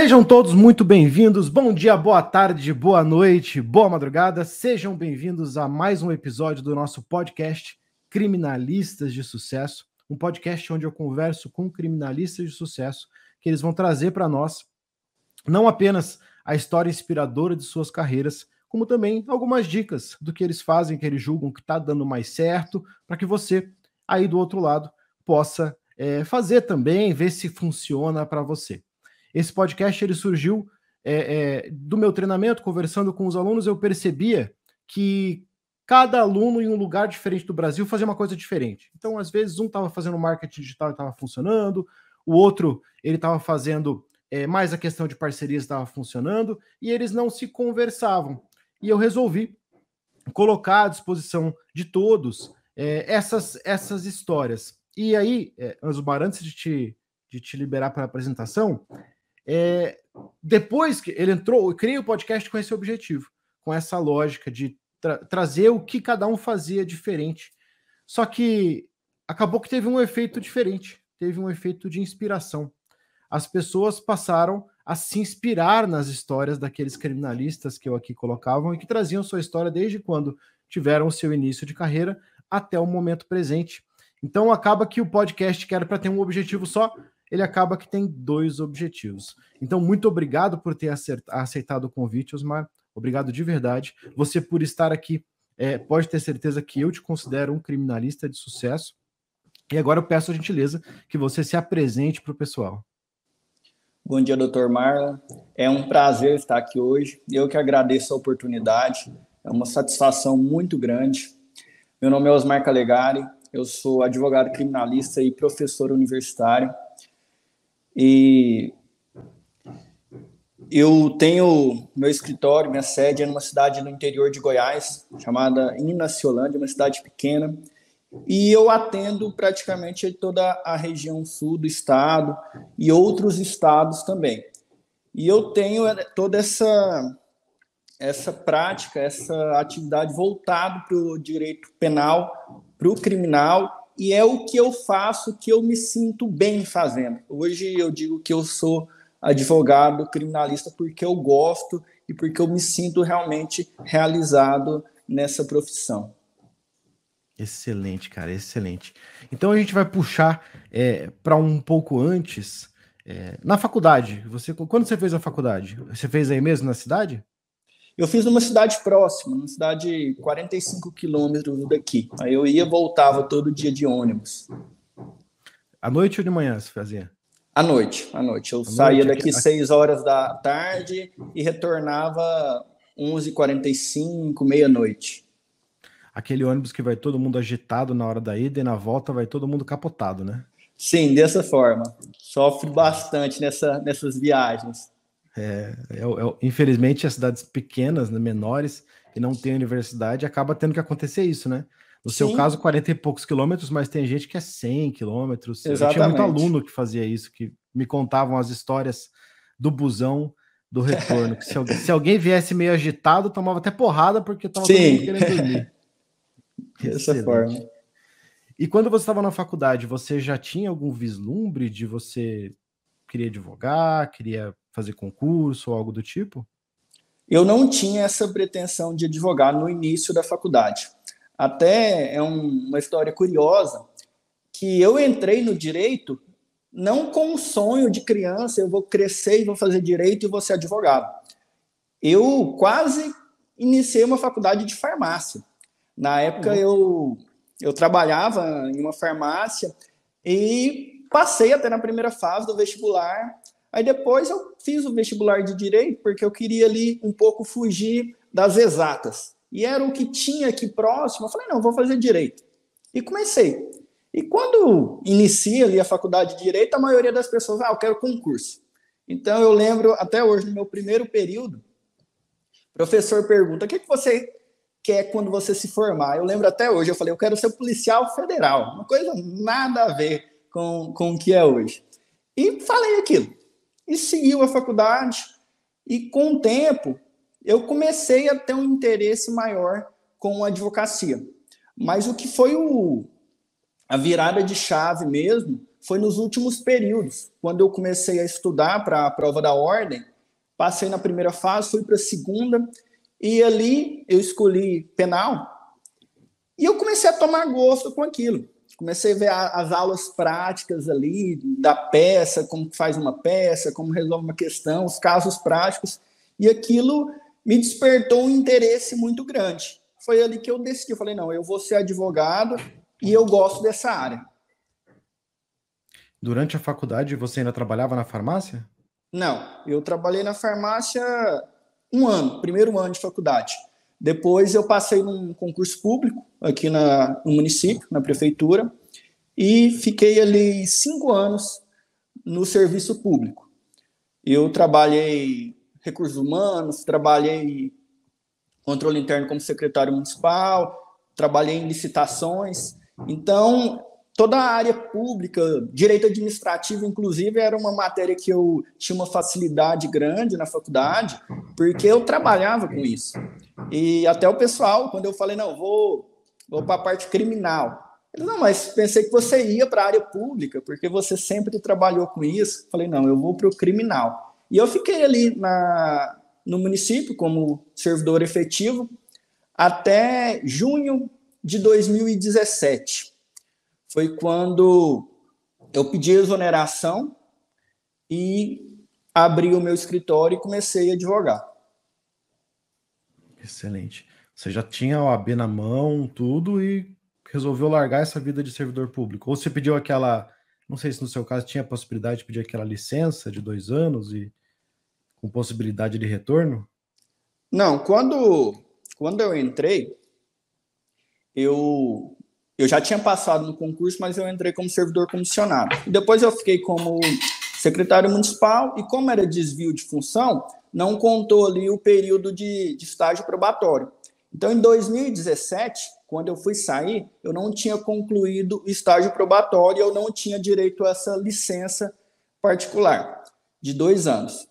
Sejam todos muito bem-vindos. Bom dia, boa tarde, boa noite, boa madrugada. Sejam bem-vindos a mais um episódio do nosso podcast Criminalistas de Sucesso, um podcast onde eu converso com criminalistas de sucesso que eles vão trazer para nós não apenas a história inspiradora de suas carreiras, como também algumas dicas do que eles fazem, que eles julgam que está dando mais certo, para que você aí do outro lado possa é, fazer também, ver se funciona para você. Esse podcast ele surgiu é, é, do meu treinamento, conversando com os alunos, eu percebia que cada aluno em um lugar diferente do Brasil fazia uma coisa diferente. Então, às vezes, um estava fazendo marketing digital e estava funcionando, o outro ele estava fazendo é, mais a questão de parcerias estava funcionando, e eles não se conversavam. E eu resolvi colocar à disposição de todos é, essas, essas histórias. E aí, é, antes de te, de te liberar para a apresentação, é, depois que ele entrou, eu criei o podcast com esse objetivo, com essa lógica de tra trazer o que cada um fazia diferente. Só que acabou que teve um efeito diferente, teve um efeito de inspiração. As pessoas passaram a se inspirar nas histórias daqueles criminalistas que eu aqui colocavam e que traziam sua história desde quando tiveram o seu início de carreira até o momento presente. Então acaba que o podcast que era para ter um objetivo só, ele acaba que tem dois objetivos. Então, muito obrigado por ter aceitado o convite, Osmar. Obrigado de verdade. Você por estar aqui, é, pode ter certeza que eu te considero um criminalista de sucesso. E agora eu peço a gentileza que você se apresente para o pessoal. Bom dia, doutor Marla. É um prazer estar aqui hoje. Eu que agradeço a oportunidade. É uma satisfação muito grande. Meu nome é Osmar Calegari. Eu sou advogado criminalista e professor universitário. E eu tenho meu escritório, minha sede é numa cidade no interior de Goiás, chamada Inaciolândia, uma cidade pequena, e eu atendo praticamente toda a região sul do estado e outros estados também. E eu tenho eh, toda essa essa prática, essa atividade voltado para o direito penal, para o criminal e é o que eu faço que eu me sinto bem fazendo. Hoje eu digo que eu sou advogado criminalista porque eu gosto e porque eu me sinto realmente realizado nessa profissão. Excelente, cara, excelente. Então a gente vai puxar é, para um pouco antes. É, na faculdade, você quando você fez a faculdade? Você fez aí mesmo na cidade? Eu fiz numa cidade próxima, numa cidade 45 quilômetros daqui. Aí eu ia voltava todo dia de ônibus. À noite ou de manhã você fazia? À noite, à noite. Eu à saía noite, daqui aqui... 6 horas da tarde e retornava 11h45, meia-noite. Aquele ônibus que vai todo mundo agitado na hora da ida e na volta vai todo mundo capotado, né? Sim, dessa forma. Sofre bastante nessa, nessas viagens. É, é, é, infelizmente, as cidades pequenas, né, menores, que não tem universidade, acaba tendo que acontecer isso, né? No Sim. seu caso, 40 e poucos quilômetros, mas tem gente que é 100 quilômetros. Eu tinha muito aluno que fazia isso, que me contavam as histórias do busão do retorno. que se, alguém, se alguém viesse meio agitado, tomava até porrada porque estava querendo dormir. Dessa forma. E quando você estava na faculdade, você já tinha algum vislumbre de você queria advogar, queria fazer concurso ou algo do tipo? Eu não tinha essa pretensão de advogar no início da faculdade. Até é um, uma história curiosa que eu entrei no direito não com o sonho de criança, eu vou crescer e vou fazer direito e vou ser advogado. Eu quase iniciei uma faculdade de farmácia. Na época uhum. eu, eu trabalhava em uma farmácia e passei até na primeira fase do vestibular Aí depois eu fiz o vestibular de direito porque eu queria ali um pouco fugir das exatas. E era o que tinha aqui próximo. Eu falei, não, vou fazer direito. E comecei. E quando inicia ali a faculdade de direito, a maioria das pessoas, ah, eu quero concurso. Então eu lembro até hoje, no meu primeiro período, o professor pergunta: o que, que você quer quando você se formar? Eu lembro até hoje, eu falei, eu quero ser policial federal. Uma coisa nada a ver com, com o que é hoje. E falei aquilo e seguiu a faculdade. E com o tempo, eu comecei a ter um interesse maior com a advocacia. Mas o que foi o, a virada de chave mesmo foi nos últimos períodos, quando eu comecei a estudar para a prova da ordem. Passei na primeira fase, fui para a segunda, e ali eu escolhi penal, e eu comecei a tomar gosto com aquilo. Comecei a ver as aulas práticas ali da peça, como faz uma peça, como resolve uma questão, os casos práticos, e aquilo me despertou um interesse muito grande. Foi ali que eu decidi, eu falei, não, eu vou ser advogado e eu gosto dessa área. Durante a faculdade, você ainda trabalhava na farmácia? Não, eu trabalhei na farmácia um ano, primeiro ano de faculdade. Depois eu passei num concurso público aqui na, no município, na prefeitura, e fiquei ali cinco anos no serviço público. Eu trabalhei recursos humanos, trabalhei controle interno como secretário municipal, trabalhei em licitações. Então, toda a área pública, direito administrativo, inclusive, era uma matéria que eu tinha uma facilidade grande na faculdade, porque eu trabalhava com isso. E até o pessoal, quando eu falei, não, vou, vou para a parte criminal. Ele, não, mas pensei que você ia para a área pública, porque você sempre trabalhou com isso. Falei, não, eu vou para o criminal. E eu fiquei ali na, no município como servidor efetivo até junho de 2017 foi quando eu pedi exoneração e abri o meu escritório e comecei a advogar. Excelente. Você já tinha o AB na mão, tudo, e resolveu largar essa vida de servidor público? Ou você pediu aquela, não sei se no seu caso tinha a possibilidade de pedir aquela licença de dois anos e com possibilidade de retorno? Não, quando, quando eu entrei, eu eu já tinha passado no concurso, mas eu entrei como servidor comissionado. Depois eu fiquei como secretário municipal e como era desvio de função, não contou ali o período de, de estágio probatório. Então, em 2017, quando eu fui sair, eu não tinha concluído o estágio probatório, eu não tinha direito a essa licença particular de dois anos.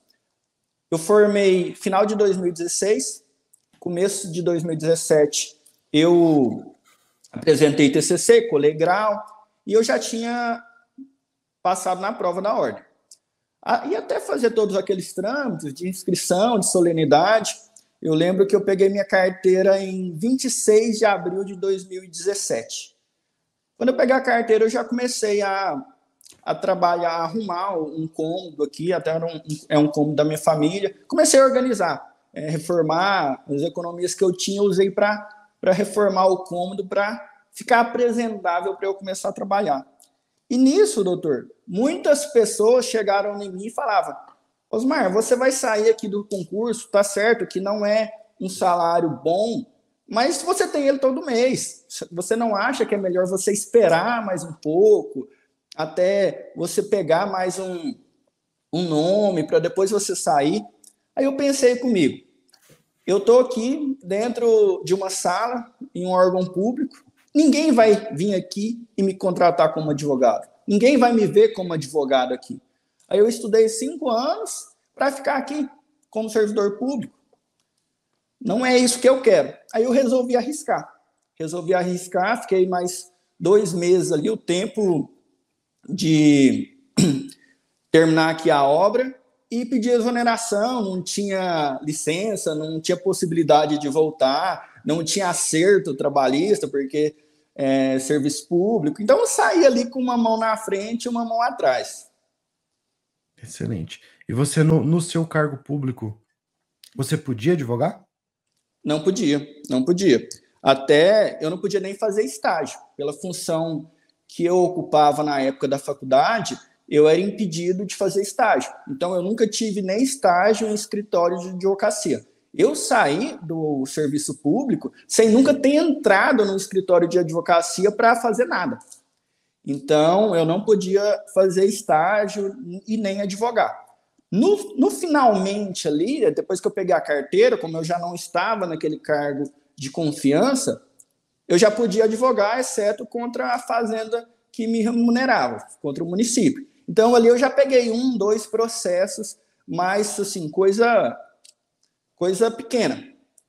Eu formei final de 2016, começo de 2017, eu apresentei TCC, colei grau, e eu já tinha passado na prova da ordem. Ah, e até fazer todos aqueles trâmites de inscrição, de solenidade. Eu lembro que eu peguei minha carteira em 26 de abril de 2017. Quando eu peguei a carteira, eu já comecei a, a trabalhar, a arrumar um cômodo aqui, até um, é um cômodo da minha família. Comecei a organizar, é, reformar as economias que eu tinha, usei para para reformar o cômodo para ficar apresentável para eu começar a trabalhar. E nisso, doutor, muitas pessoas chegaram em mim e falavam: Osmar, você vai sair aqui do concurso, tá certo que não é um salário bom, mas você tem ele todo mês. Você não acha que é melhor você esperar mais um pouco, até você pegar mais um, um nome para depois você sair? Aí eu pensei comigo: eu estou aqui dentro de uma sala, em um órgão público, ninguém vai vir aqui e me contratar como advogado. Ninguém vai me ver como advogado aqui. Aí eu estudei cinco anos para ficar aqui como servidor público. Não é isso que eu quero. Aí eu resolvi arriscar. Resolvi arriscar, fiquei mais dois meses ali, o tempo de terminar aqui a obra e pedir exoneração, não tinha licença, não tinha possibilidade de voltar, não tinha acerto trabalhista, porque é serviço público. Então eu saí ali com uma mão na frente e uma mão atrás. Excelente. E você, no, no seu cargo público, você podia advogar? Não podia, não podia. Até eu não podia nem fazer estágio, pela função que eu ocupava na época da faculdade, eu era impedido de fazer estágio. Então, eu nunca tive nem estágio em escritório de advocacia. Eu saí do serviço público sem nunca ter entrado no escritório de advocacia para fazer nada. Então, eu não podia fazer estágio e nem advogar. No, no finalmente ali, depois que eu peguei a carteira, como eu já não estava naquele cargo de confiança, eu já podia advogar, exceto contra a fazenda que me remunerava, contra o município. Então ali eu já peguei um, dois processos, mas assim, coisa coisa pequena.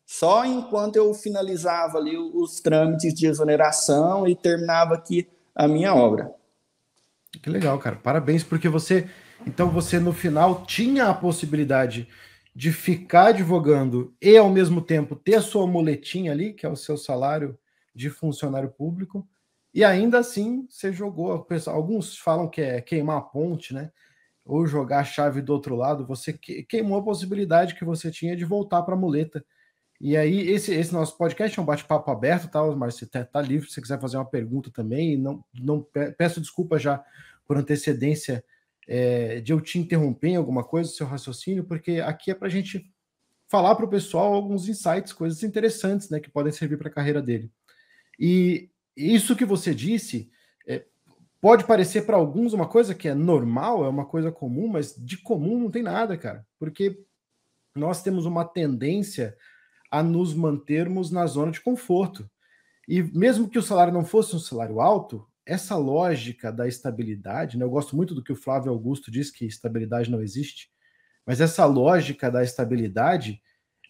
Só enquanto eu finalizava ali os trâmites de exoneração e terminava aqui a minha obra. Que legal, cara. Parabéns, porque você. Então você no final tinha a possibilidade de ficar advogando e ao mesmo tempo ter a sua muletinha ali, que é o seu salário de funcionário público, e ainda assim você jogou. Alguns falam que é queimar a ponte, né? Ou jogar a chave do outro lado. Você queimou a possibilidade que você tinha de voltar para a muleta. E aí, esse, esse nosso podcast é um bate-papo aberto, tá, Mas Você tá, tá, livre se você quiser fazer uma pergunta também. Não, não peço desculpa já por antecedência é, de eu te interromper em alguma coisa, seu raciocínio, porque aqui é para a gente falar para o pessoal alguns insights, coisas interessantes, né, que podem servir para a carreira dele. E isso que você disse pode parecer para alguns uma coisa que é normal, é uma coisa comum, mas de comum não tem nada, cara, porque nós temos uma tendência a nos mantermos na zona de conforto. E mesmo que o salário não fosse um salário alto, essa lógica da estabilidade, né, eu gosto muito do que o Flávio Augusto diz que estabilidade não existe, mas essa lógica da estabilidade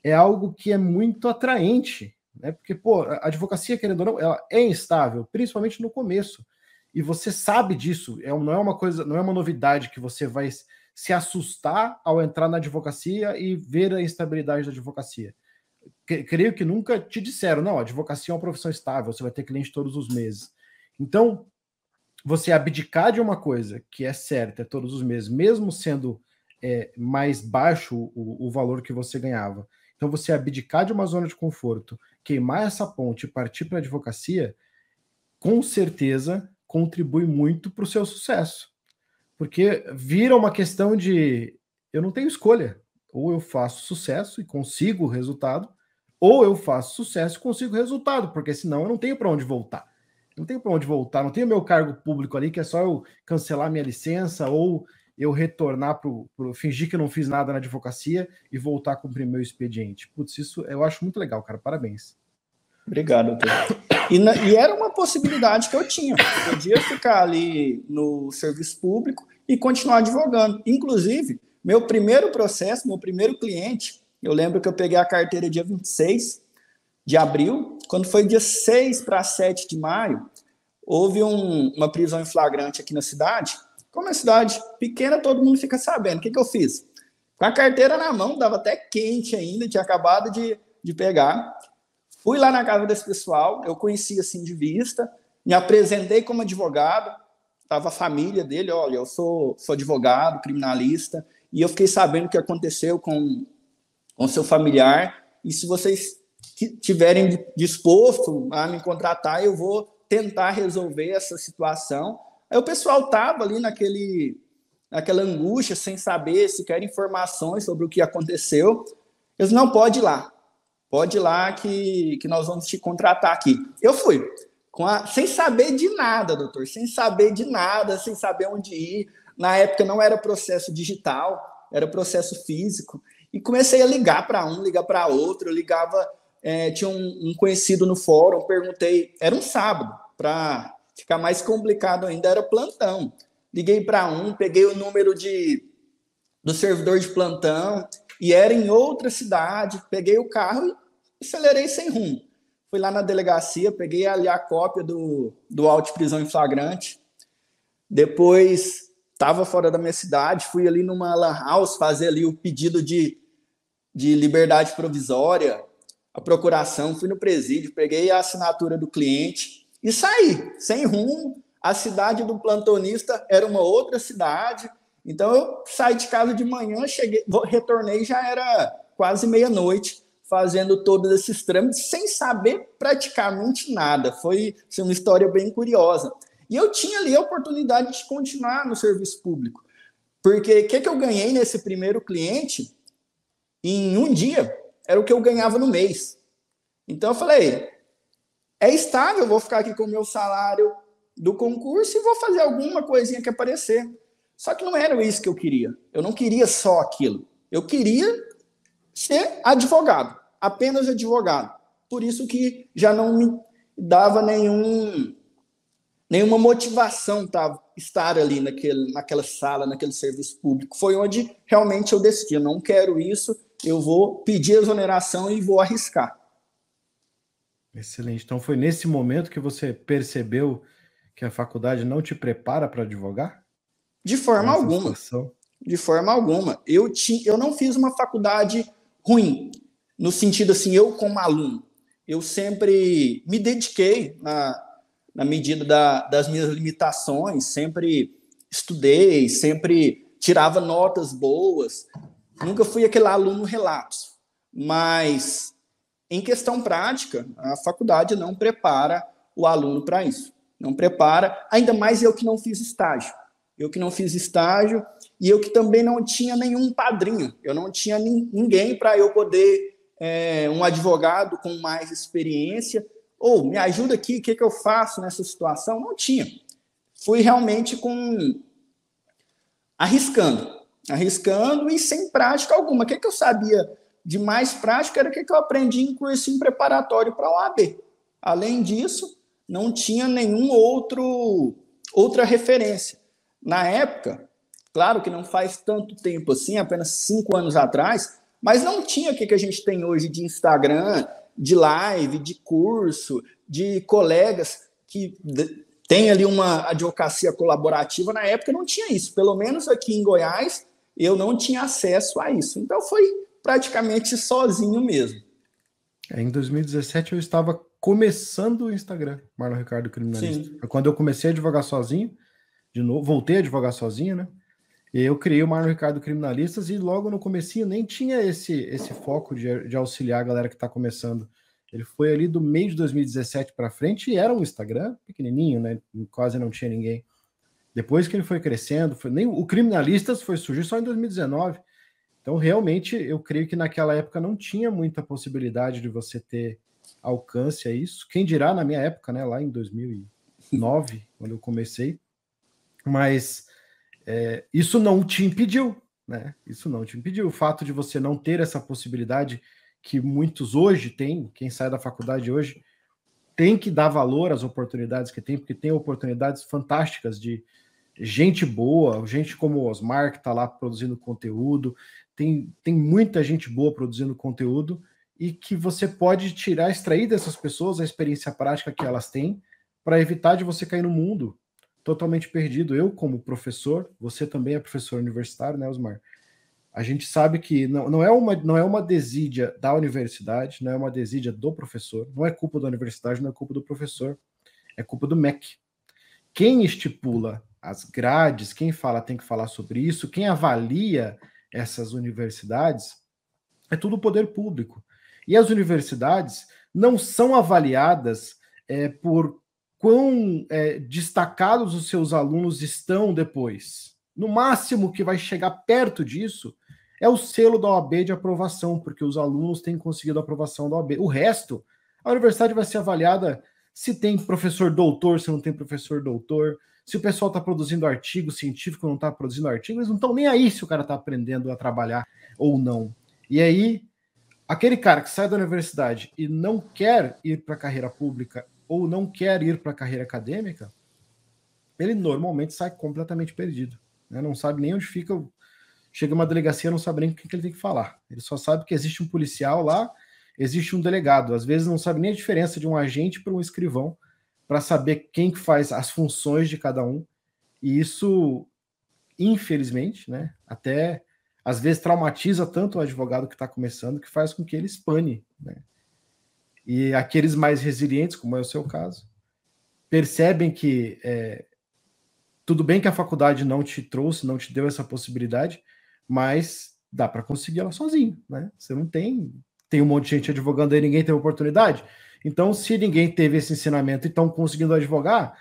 é algo que é muito atraente, né? Porque, pô, a advocacia, querendo ou não, ela é instável, principalmente no começo. E você sabe disso, é, não é uma coisa, não é uma novidade que você vai se assustar ao entrar na advocacia e ver a instabilidade da advocacia. Creio que nunca te disseram, não, a advocacia é uma profissão estável, você vai ter cliente todos os meses. Então, você abdicar de uma coisa que é certa todos os meses, mesmo sendo é, mais baixo o, o valor que você ganhava, então, você abdicar de uma zona de conforto, queimar essa ponte e partir para a advocacia, com certeza contribui muito para o seu sucesso. Porque vira uma questão de eu não tenho escolha. Ou eu faço sucesso e consigo o resultado, ou eu faço sucesso e consigo o resultado, porque senão eu não tenho para onde voltar. Não tenho para onde voltar, não tenho meu cargo público ali, que é só eu cancelar minha licença ou eu retornar para fingir que eu não fiz nada na advocacia e voltar a cumprir meu expediente. Putz, isso eu acho muito legal, cara. Parabéns. Obrigado, doutor. E, na, e era uma possibilidade que eu tinha. Eu podia ficar ali no serviço público e continuar advogando. Inclusive, meu primeiro processo, meu primeiro cliente, eu lembro que eu peguei a carteira dia 26 de abril. Quando foi dia 6 para 7 de maio, houve um, uma prisão em flagrante aqui na cidade como é cidade pequena, todo mundo fica sabendo. O que, que eu fiz? Com a carteira na mão, dava até quente ainda, tinha acabado de, de pegar. Fui lá na casa desse pessoal, eu conheci assim de vista, me apresentei como advogado, estava a família dele, olha, eu sou, sou advogado, criminalista, e eu fiquei sabendo o que aconteceu com, com seu familiar, e se vocês tiverem disposto a me contratar, eu vou tentar resolver essa situação Aí o pessoal tava ali naquele, naquela angústia, sem saber se quer informações sobre o que aconteceu. Eles não pode ir lá, pode ir lá que, que nós vamos te contratar aqui. Eu fui, a, sem saber de nada, doutor, sem saber de nada, sem saber onde ir. Na época não era processo digital, era processo físico. E comecei a ligar para um, ligar para outro, ligava, é, tinha um, um conhecido no fórum, perguntei, era um sábado, para ficar mais complicado ainda era plantão. Liguei para um, peguei o número de do servidor de plantão e era em outra cidade. Peguei o carro e acelerei sem rumo. Fui lá na delegacia, peguei ali a cópia do, do auto prisão em flagrante. Depois estava fora da minha cidade, fui ali numa lan house fazer ali o pedido de, de liberdade provisória, a procuração, fui no presídio, peguei a assinatura do cliente, e saí, sem rumo. A cidade do plantonista era uma outra cidade. Então eu saí de casa de manhã, cheguei, retornei já era quase meia-noite, fazendo todos esses trâmites sem saber praticamente nada. Foi assim, uma história bem curiosa. E eu tinha ali a oportunidade de continuar no serviço público. Porque o que, que eu ganhei nesse primeiro cliente em um dia era o que eu ganhava no mês. Então eu falei, é estável, vou ficar aqui com o meu salário do concurso e vou fazer alguma coisinha que aparecer. Só que não era isso que eu queria. Eu não queria só aquilo. Eu queria ser advogado, apenas advogado. Por isso que já não me dava nenhum nenhuma motivação tá, estar ali naquele, naquela sala, naquele serviço público. Foi onde realmente eu decidi, eu não quero isso, eu vou pedir exoneração e vou arriscar. Excelente. Então foi nesse momento que você percebeu que a faculdade não te prepara para advogar? De forma alguma. Situação? De forma alguma. Eu, ti, eu não fiz uma faculdade ruim, no sentido assim, eu como aluno. Eu sempre me dediquei na, na medida da, das minhas limitações, sempre estudei, sempre tirava notas boas. Nunca fui aquele aluno relapso. Mas, em questão prática, a faculdade não prepara o aluno para isso. Não prepara, ainda mais eu que não fiz estágio. Eu que não fiz estágio e eu que também não tinha nenhum padrinho. Eu não tinha ninguém para eu poder, é, um advogado com mais experiência, ou me ajuda aqui, o que, que eu faço nessa situação? Não tinha. Fui realmente com arriscando, arriscando e sem prática alguma. O que, que eu sabia de mais prática era o que, que eu aprendi em cursinho preparatório para a OAB. Além disso, não tinha nenhum outro outra referência. Na época, claro que não faz tanto tempo assim, apenas cinco anos atrás, mas não tinha o que, que a gente tem hoje de Instagram, de live, de curso, de colegas que tem ali uma advocacia colaborativa. Na época não tinha isso, pelo menos aqui em Goiás eu não tinha acesso a isso. Então foi praticamente sozinho mesmo. É, em 2017 eu estava começando o Instagram, Marlon Ricardo Criminalista. Sim. Quando eu comecei a advogar sozinho, de novo, voltei a advogar sozinho, né? Eu criei o Marlon Ricardo Criminalistas e logo no comecinho nem tinha esse, esse foco de, de auxiliar a galera que está começando. Ele foi ali do meio de 2017 para frente e era um Instagram pequenininho, né? Quase não tinha ninguém. Depois que ele foi crescendo, foi, nem o Criminalistas foi surgir só em 2019. Então, realmente, eu creio que naquela época não tinha muita possibilidade de você ter alcance a isso. Quem dirá na minha época, né? Lá em 2009, quando eu comecei. Mas é, isso não te impediu, né? Isso não te impediu. O fato de você não ter essa possibilidade que muitos hoje têm, quem sai da faculdade hoje, tem que dar valor às oportunidades que tem, porque tem oportunidades fantásticas de gente boa, gente como o Osmar, que está lá produzindo conteúdo, tem, tem muita gente boa produzindo conteúdo e que você pode tirar, extrair dessas pessoas a experiência prática que elas têm para evitar de você cair no mundo totalmente perdido. Eu, como professor, você também é professor universitário, né, Osmar? A gente sabe que não, não, é uma, não é uma desídia da universidade, não é uma desídia do professor, não é culpa da universidade, não é culpa do professor, é culpa do MEC. Quem estipula as grades, quem fala tem que falar sobre isso, quem avalia essas universidades, é tudo o poder público. E as universidades não são avaliadas é, por quão é, destacados os seus alunos estão depois. No máximo que vai chegar perto disso é o selo da OAB de aprovação, porque os alunos têm conseguido a aprovação da OAB. O resto, a universidade vai ser avaliada se tem professor doutor, se não tem professor doutor, se o pessoal está produzindo artigo científico não está produzindo artigo, eles não estão nem aí se o cara está aprendendo a trabalhar ou não. E aí, aquele cara que sai da universidade e não quer ir para a carreira pública ou não quer ir para a carreira acadêmica, ele normalmente sai completamente perdido. Né? Não sabe nem onde fica. Chega uma delegacia, não sabe nem o que, ele tem que falar. Ele só sabe que existe um policial lá, existe um delegado. Às vezes não sabe nem a diferença de um agente para um escrivão, para saber quem que faz as funções de cada um. E isso, infelizmente, né, até às vezes traumatiza tanto o advogado que está começando que faz com que ele espane. Né? E aqueles mais resilientes, como é o seu caso, percebem que é, tudo bem que a faculdade não te trouxe, não te deu essa possibilidade, mas dá para conseguir ela sozinho, né? Você não tem tem um monte de gente advogando aí, ninguém tem oportunidade. Então, se ninguém teve esse ensinamento e estão conseguindo advogar,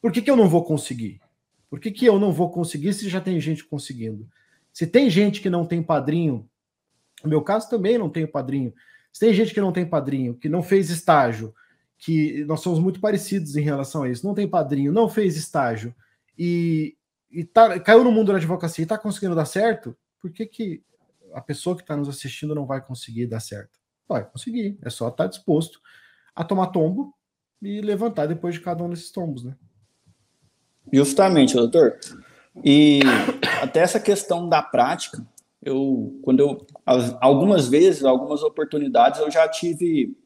por que, que eu não vou conseguir? Por que, que eu não vou conseguir se já tem gente conseguindo? Se tem gente que não tem padrinho, no meu caso também não tenho padrinho, se tem gente que não tem padrinho, que não fez estágio, que nós somos muito parecidos em relação a isso, não tem padrinho, não fez estágio e, e tá, caiu no mundo da advocacia e está conseguindo dar certo, por que, que a pessoa que está nos assistindo não vai conseguir dar certo? Vai conseguir, é só estar tá disposto a tomar tombo e levantar depois de cada um desses tombos, né? Justamente, doutor. E até essa questão da prática, eu quando eu algumas vezes, algumas oportunidades eu já tive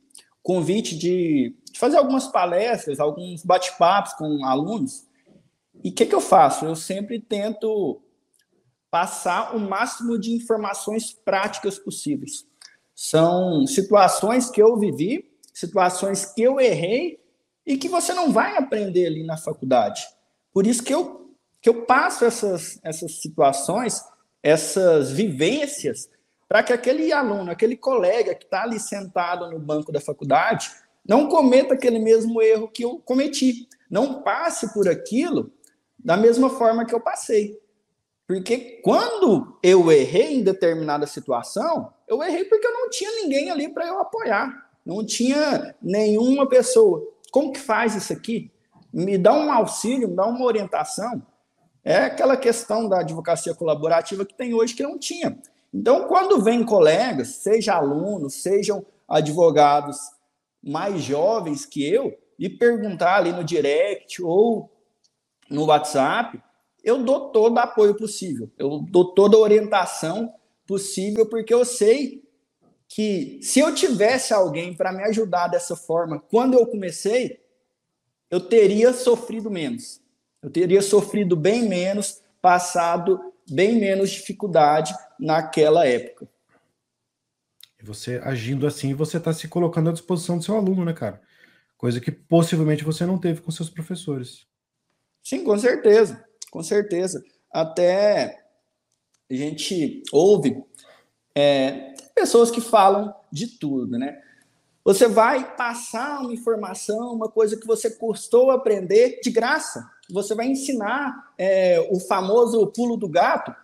convite de, de fazer algumas palestras, alguns bate-papos com alunos. E o que, que eu faço? Eu sempre tento passar o máximo de informações práticas possíveis. São situações que eu vivi, situações que eu errei e que você não vai aprender ali na faculdade. Por isso que eu, que eu passo essas, essas situações, essas vivências, para que aquele aluno, aquele colega que está ali sentado no banco da faculdade, não cometa aquele mesmo erro que eu cometi. Não passe por aquilo da mesma forma que eu passei. Porque quando eu errei em determinada situação, eu errei porque eu não tinha ninguém ali para eu apoiar. Não tinha nenhuma pessoa. Como que faz isso aqui? Me dá um auxílio, me dá uma orientação. É aquela questão da advocacia colaborativa que tem hoje que não tinha. Então, quando vem colegas, seja alunos, sejam advogados mais jovens que eu, e perguntar ali no direct ou no WhatsApp, eu dou todo o apoio possível, eu dou toda a orientação possível, porque eu sei que se eu tivesse alguém para me ajudar dessa forma, quando eu comecei, eu teria sofrido menos. Eu teria sofrido bem menos, passado bem menos dificuldade naquela época. Você agindo assim, você está se colocando à disposição do seu aluno, né, cara? Coisa que possivelmente você não teve com seus professores. Sim, com certeza com certeza. Até a gente ouve é, pessoas que falam de tudo, né? Você vai passar uma informação, uma coisa que você custou aprender de graça. Você vai ensinar é, o famoso pulo do gato.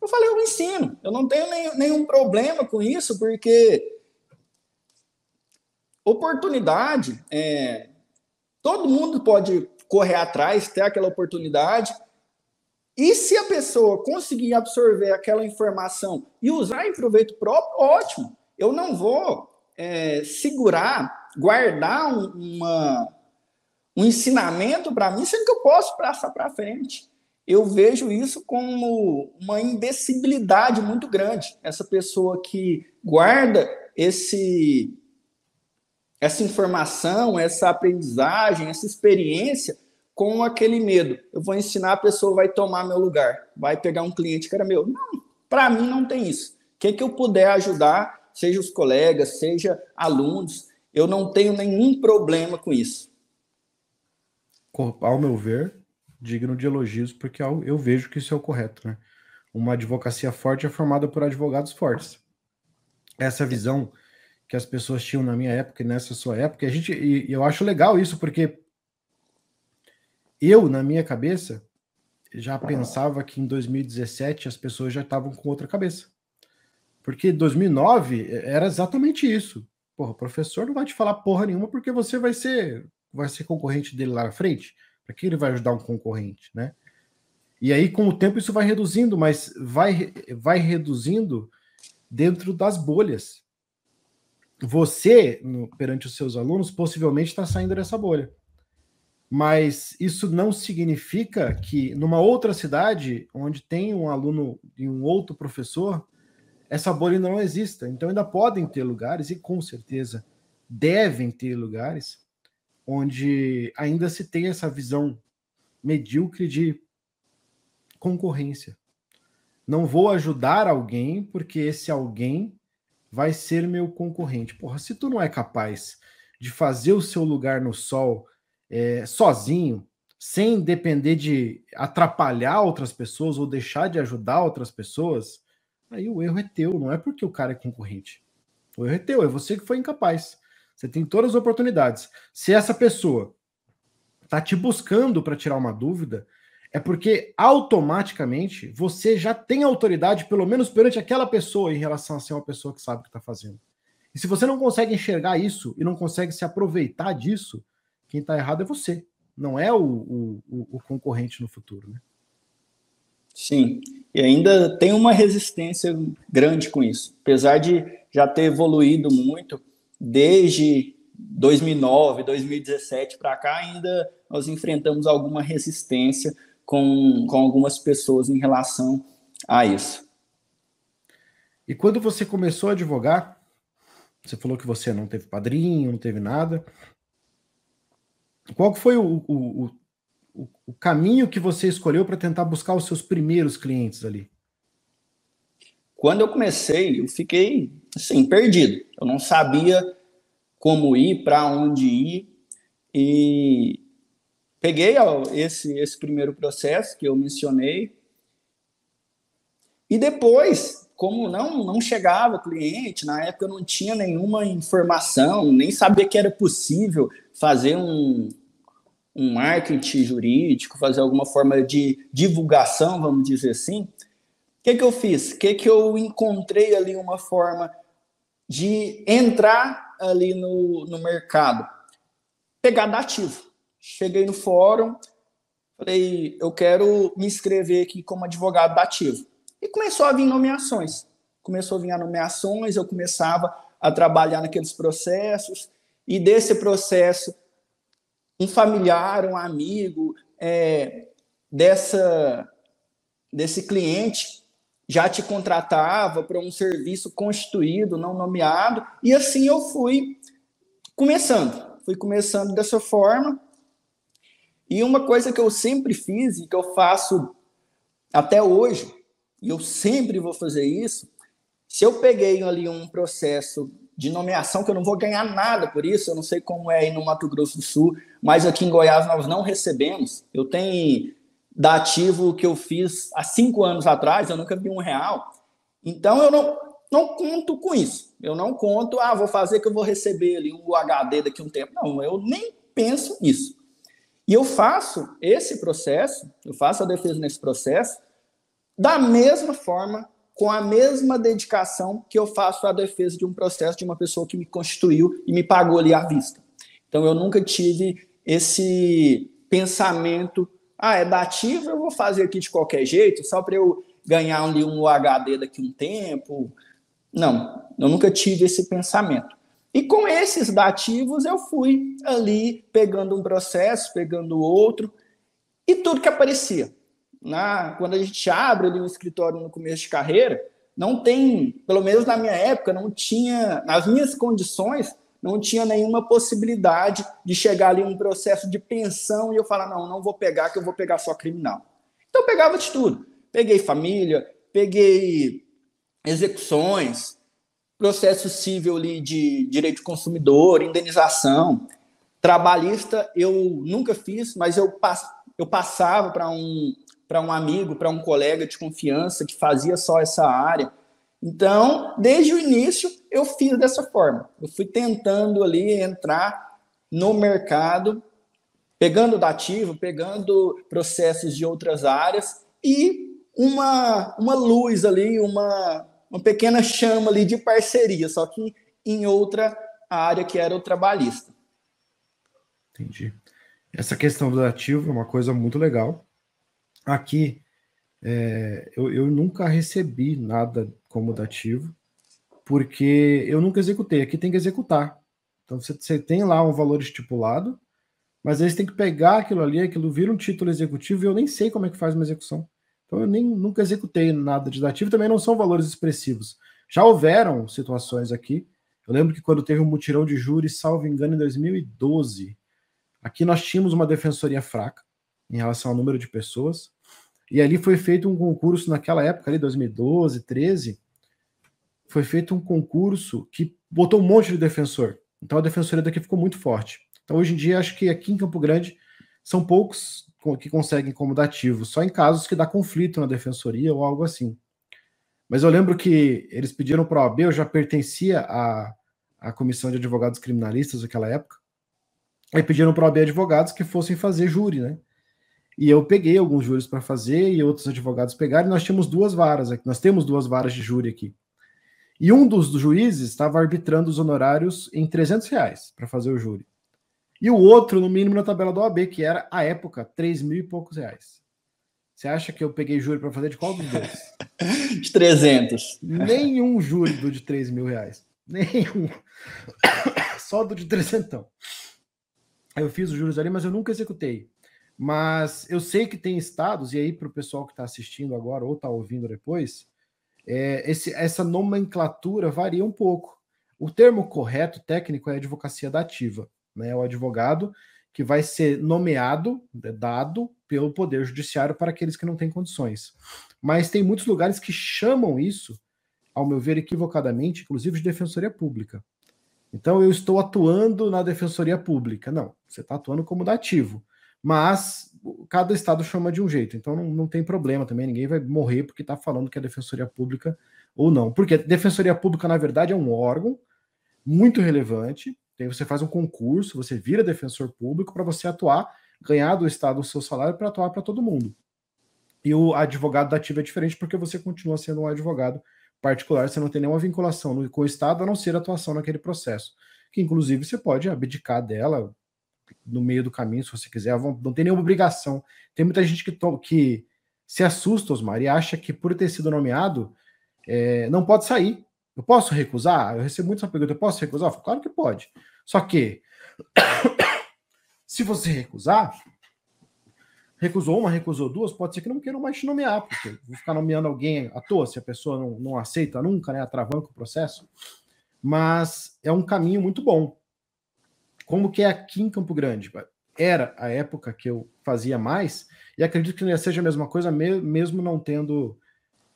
Eu falei, eu ensino. Eu não tenho nenhum, nenhum problema com isso, porque oportunidade, é, todo mundo pode correr atrás, ter aquela oportunidade. E se a pessoa conseguir absorver aquela informação e usar em proveito próprio, ótimo. Eu não vou é, segurar, guardar um, uma, um ensinamento para mim, sendo que eu posso passar para frente. Eu vejo isso como uma imbecilidade muito grande. Essa pessoa que guarda esse essa informação, essa aprendizagem, essa experiência com aquele medo. Eu vou ensinar, a pessoa vai tomar meu lugar, vai pegar um cliente que era meu. Não, para mim não tem isso. O que, que eu puder ajudar, seja os colegas, seja alunos, eu não tenho nenhum problema com isso. Ao meu ver, digno de elogios, porque eu vejo que isso é o correto, né? Uma advocacia forte é formada por advogados fortes. Essa visão que as pessoas tinham na minha época e nessa sua época. A gente, e eu acho legal isso, porque eu, na minha cabeça, já pensava que em 2017 as pessoas já estavam com outra cabeça. Porque 2009 era exatamente isso. Porra, o professor não vai te falar porra nenhuma porque você vai ser vai ser concorrente dele lá na frente. Para que ele vai ajudar um concorrente, né? E aí, com o tempo, isso vai reduzindo, mas vai, vai reduzindo dentro das bolhas você, no, perante os seus alunos, possivelmente está saindo dessa bolha. Mas isso não significa que numa outra cidade, onde tem um aluno e um outro professor, essa bolha ainda não exista. Então ainda podem ter lugares, e com certeza devem ter lugares, onde ainda se tem essa visão medíocre de concorrência. Não vou ajudar alguém porque esse alguém vai ser meu concorrente. Porra, se tu não é capaz de fazer o seu lugar no sol é, sozinho, sem depender de atrapalhar outras pessoas ou deixar de ajudar outras pessoas, aí o erro é teu, não é porque o cara é concorrente. O erro é teu, é você que foi incapaz. Você tem todas as oportunidades. Se essa pessoa tá te buscando para tirar uma dúvida, é porque automaticamente você já tem autoridade, pelo menos perante aquela pessoa, em relação a ser uma pessoa que sabe o que está fazendo. E se você não consegue enxergar isso e não consegue se aproveitar disso, quem está errado é você, não é o, o, o, concorrente no futuro. Né? Sim, e ainda tem uma resistência grande com isso. Apesar de já ter evoluído muito, desde 2009, 2017 para cá, ainda nós enfrentamos alguma resistência com, com algumas pessoas em relação a isso. E quando você começou a advogar, Você falou que você não teve padrinho, não teve nada. Qual foi o, o, o, o caminho que você escolheu para tentar buscar os seus primeiros clientes ali? Quando eu comecei, eu fiquei assim, perdido. Eu não sabia como ir, para onde ir. E peguei esse, esse primeiro processo que eu mencionei. E depois, como não, não chegava cliente, na época eu não tinha nenhuma informação, nem sabia que era possível fazer um, um marketing jurídico, fazer alguma forma de divulgação, vamos dizer assim. O que, que eu fiz? O que, que eu encontrei ali uma forma de entrar ali no, no mercado? Pegar dativo. Cheguei no fórum, falei, eu quero me inscrever aqui como advogado dativo. E começou a vir nomeações. Começou a vir nomeações, eu começava a trabalhar naqueles processos, e desse processo, um familiar, um amigo é, dessa, desse cliente já te contratava para um serviço constituído, não nomeado, e assim eu fui começando. Fui começando dessa forma. E uma coisa que eu sempre fiz e que eu faço até hoje, e eu sempre vou fazer isso, se eu peguei ali um processo de nomeação, que eu não vou ganhar nada por isso, eu não sei como é aí no Mato Grosso do Sul, mas aqui em Goiás nós não recebemos. Eu tenho dativo que eu fiz há cinco anos atrás, eu nunca vi um real. Então eu não, não conto com isso. Eu não conto, ah, vou fazer que eu vou receber ali um UHD daqui a um tempo. Não, eu nem penso nisso. E eu faço esse processo, eu faço a defesa nesse processo, da mesma forma, com a mesma dedicação que eu faço a defesa de um processo de uma pessoa que me constituiu e me pagou ali à vista. Então eu nunca tive esse pensamento ah, é dativo, eu vou fazer aqui de qualquer jeito, só para eu ganhar ali um HD daqui um tempo. Não, eu nunca tive esse pensamento. E com esses dativos eu fui ali pegando um processo, pegando outro, e tudo que aparecia. Na, quando a gente abre ali um escritório no começo de carreira, não tem, pelo menos na minha época, não tinha, nas minhas condições, não tinha nenhuma possibilidade de chegar ali um processo de pensão e eu falar, não, não vou pegar, que eu vou pegar só criminal. Então eu pegava de tudo. Peguei família, peguei execuções, processo civil ali de direito de consumidor, indenização. Trabalhista eu nunca fiz, mas eu, pass eu passava para um, um amigo, para um colega de confiança que fazia só essa área. Então, desde o início, eu fiz dessa forma. Eu fui tentando ali entrar no mercado, pegando dativo, pegando processos de outras áreas e uma, uma luz ali, uma, uma pequena chama ali de parceria, só que em outra área que era o trabalhista. Entendi. Essa questão do ativo é uma coisa muito legal. Aqui, é, eu, eu nunca recebi nada como dativo, porque eu nunca executei. Aqui tem que executar. Então você, você tem lá um valor estipulado, mas você tem que pegar aquilo ali, aquilo vira um título executivo e eu nem sei como é que faz uma execução. Então eu nem nunca executei nada de dativo, também não são valores expressivos. Já houveram situações aqui. Eu lembro que quando teve um mutirão de júri, salvo engano, em 2012, aqui nós tínhamos uma defensoria fraca em relação ao número de pessoas. E ali foi feito um concurso naquela época, ali, 2012, 13, foi feito um concurso que botou um monte de defensor. Então a defensoria daqui ficou muito forte. Então hoje em dia acho que aqui em Campo Grande são poucos que conseguem como dativo, só em casos que dá conflito na defensoria ou algo assim. Mas eu lembro que eles pediram para a OAB, eu já pertencia à, à comissão de advogados criminalistas naquela época, aí pediram para a OAB advogados que fossem fazer júri, né? E eu peguei alguns júris para fazer e outros advogados pegaram. E nós tínhamos duas varas aqui. Nós temos duas varas de júri aqui. E um dos, dos juízes estava arbitrando os honorários em 300 reais para fazer o júri. E o outro, no mínimo, na tabela do OAB, que era, à época, 3 mil e poucos reais. Você acha que eu peguei júri para fazer de qual dos dois? De 300. Nenhum júri do de 3 mil reais. Nenhum. Só do de 300. Eu fiz os juros ali, mas eu nunca executei. Mas eu sei que tem estados, e aí para o pessoal que está assistindo agora ou está ouvindo depois, é, esse, essa nomenclatura varia um pouco. O termo correto técnico é advocacia dativa, né? O advogado que vai ser nomeado, né, dado pelo Poder Judiciário para aqueles que não têm condições. Mas tem muitos lugares que chamam isso, ao meu ver, equivocadamente, inclusive de defensoria pública. Então eu estou atuando na defensoria pública. Não, você está atuando como dativo. Mas cada estado chama de um jeito, então não, não tem problema também, ninguém vai morrer porque está falando que é defensoria pública ou não. Porque defensoria pública, na verdade, é um órgão muito relevante. Você faz um concurso, você vira defensor público para você atuar, ganhar do Estado o seu salário para atuar para todo mundo. E o advogado dativo é diferente porque você continua sendo um advogado particular, você não tem nenhuma vinculação com o Estado, a não ser atuação naquele processo. Que inclusive você pode abdicar dela no meio do caminho, se você quiser, não tem nenhuma obrigação. Tem muita gente que, que se assusta, Osmar, e acha que por ter sido nomeado, é, não pode sair. Eu posso recusar? Eu recebo muito essa pergunta, eu posso recusar? Eu falo, claro que pode. Só que, se você recusar, recusou uma, recusou duas, pode ser que não queiram mais te nomear, porque vou ficar nomeando alguém à toa se a pessoa não, não aceita nunca, né? Atravanca o processo. Mas é um caminho muito bom. Como que é aqui em Campo Grande? Era a época que eu fazia mais, e acredito que seja a mesma coisa, mesmo não tendo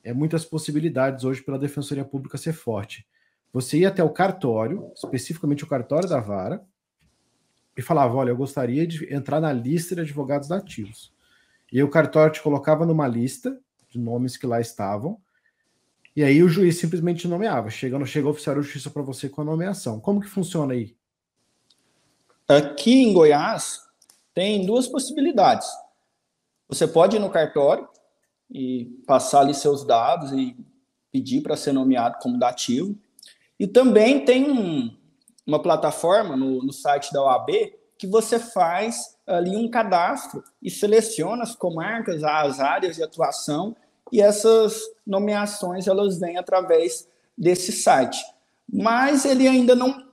é, muitas possibilidades hoje pela Defensoria Pública ser forte. Você ia até o cartório, especificamente o cartório da vara, e falava: Olha, eu gostaria de entrar na lista de advogados dativos. E o cartório te colocava numa lista de nomes que lá estavam, e aí o juiz simplesmente nomeava. Chega o oficial de justiça para você com a nomeação. Como que funciona aí? Aqui em Goiás tem duas possibilidades. Você pode ir no cartório e passar ali seus dados e pedir para ser nomeado como dativo. E também tem um, uma plataforma no, no site da OAB que você faz ali um cadastro e seleciona as comarcas, as áreas de atuação e essas nomeações elas vêm através desse site. Mas ele ainda não,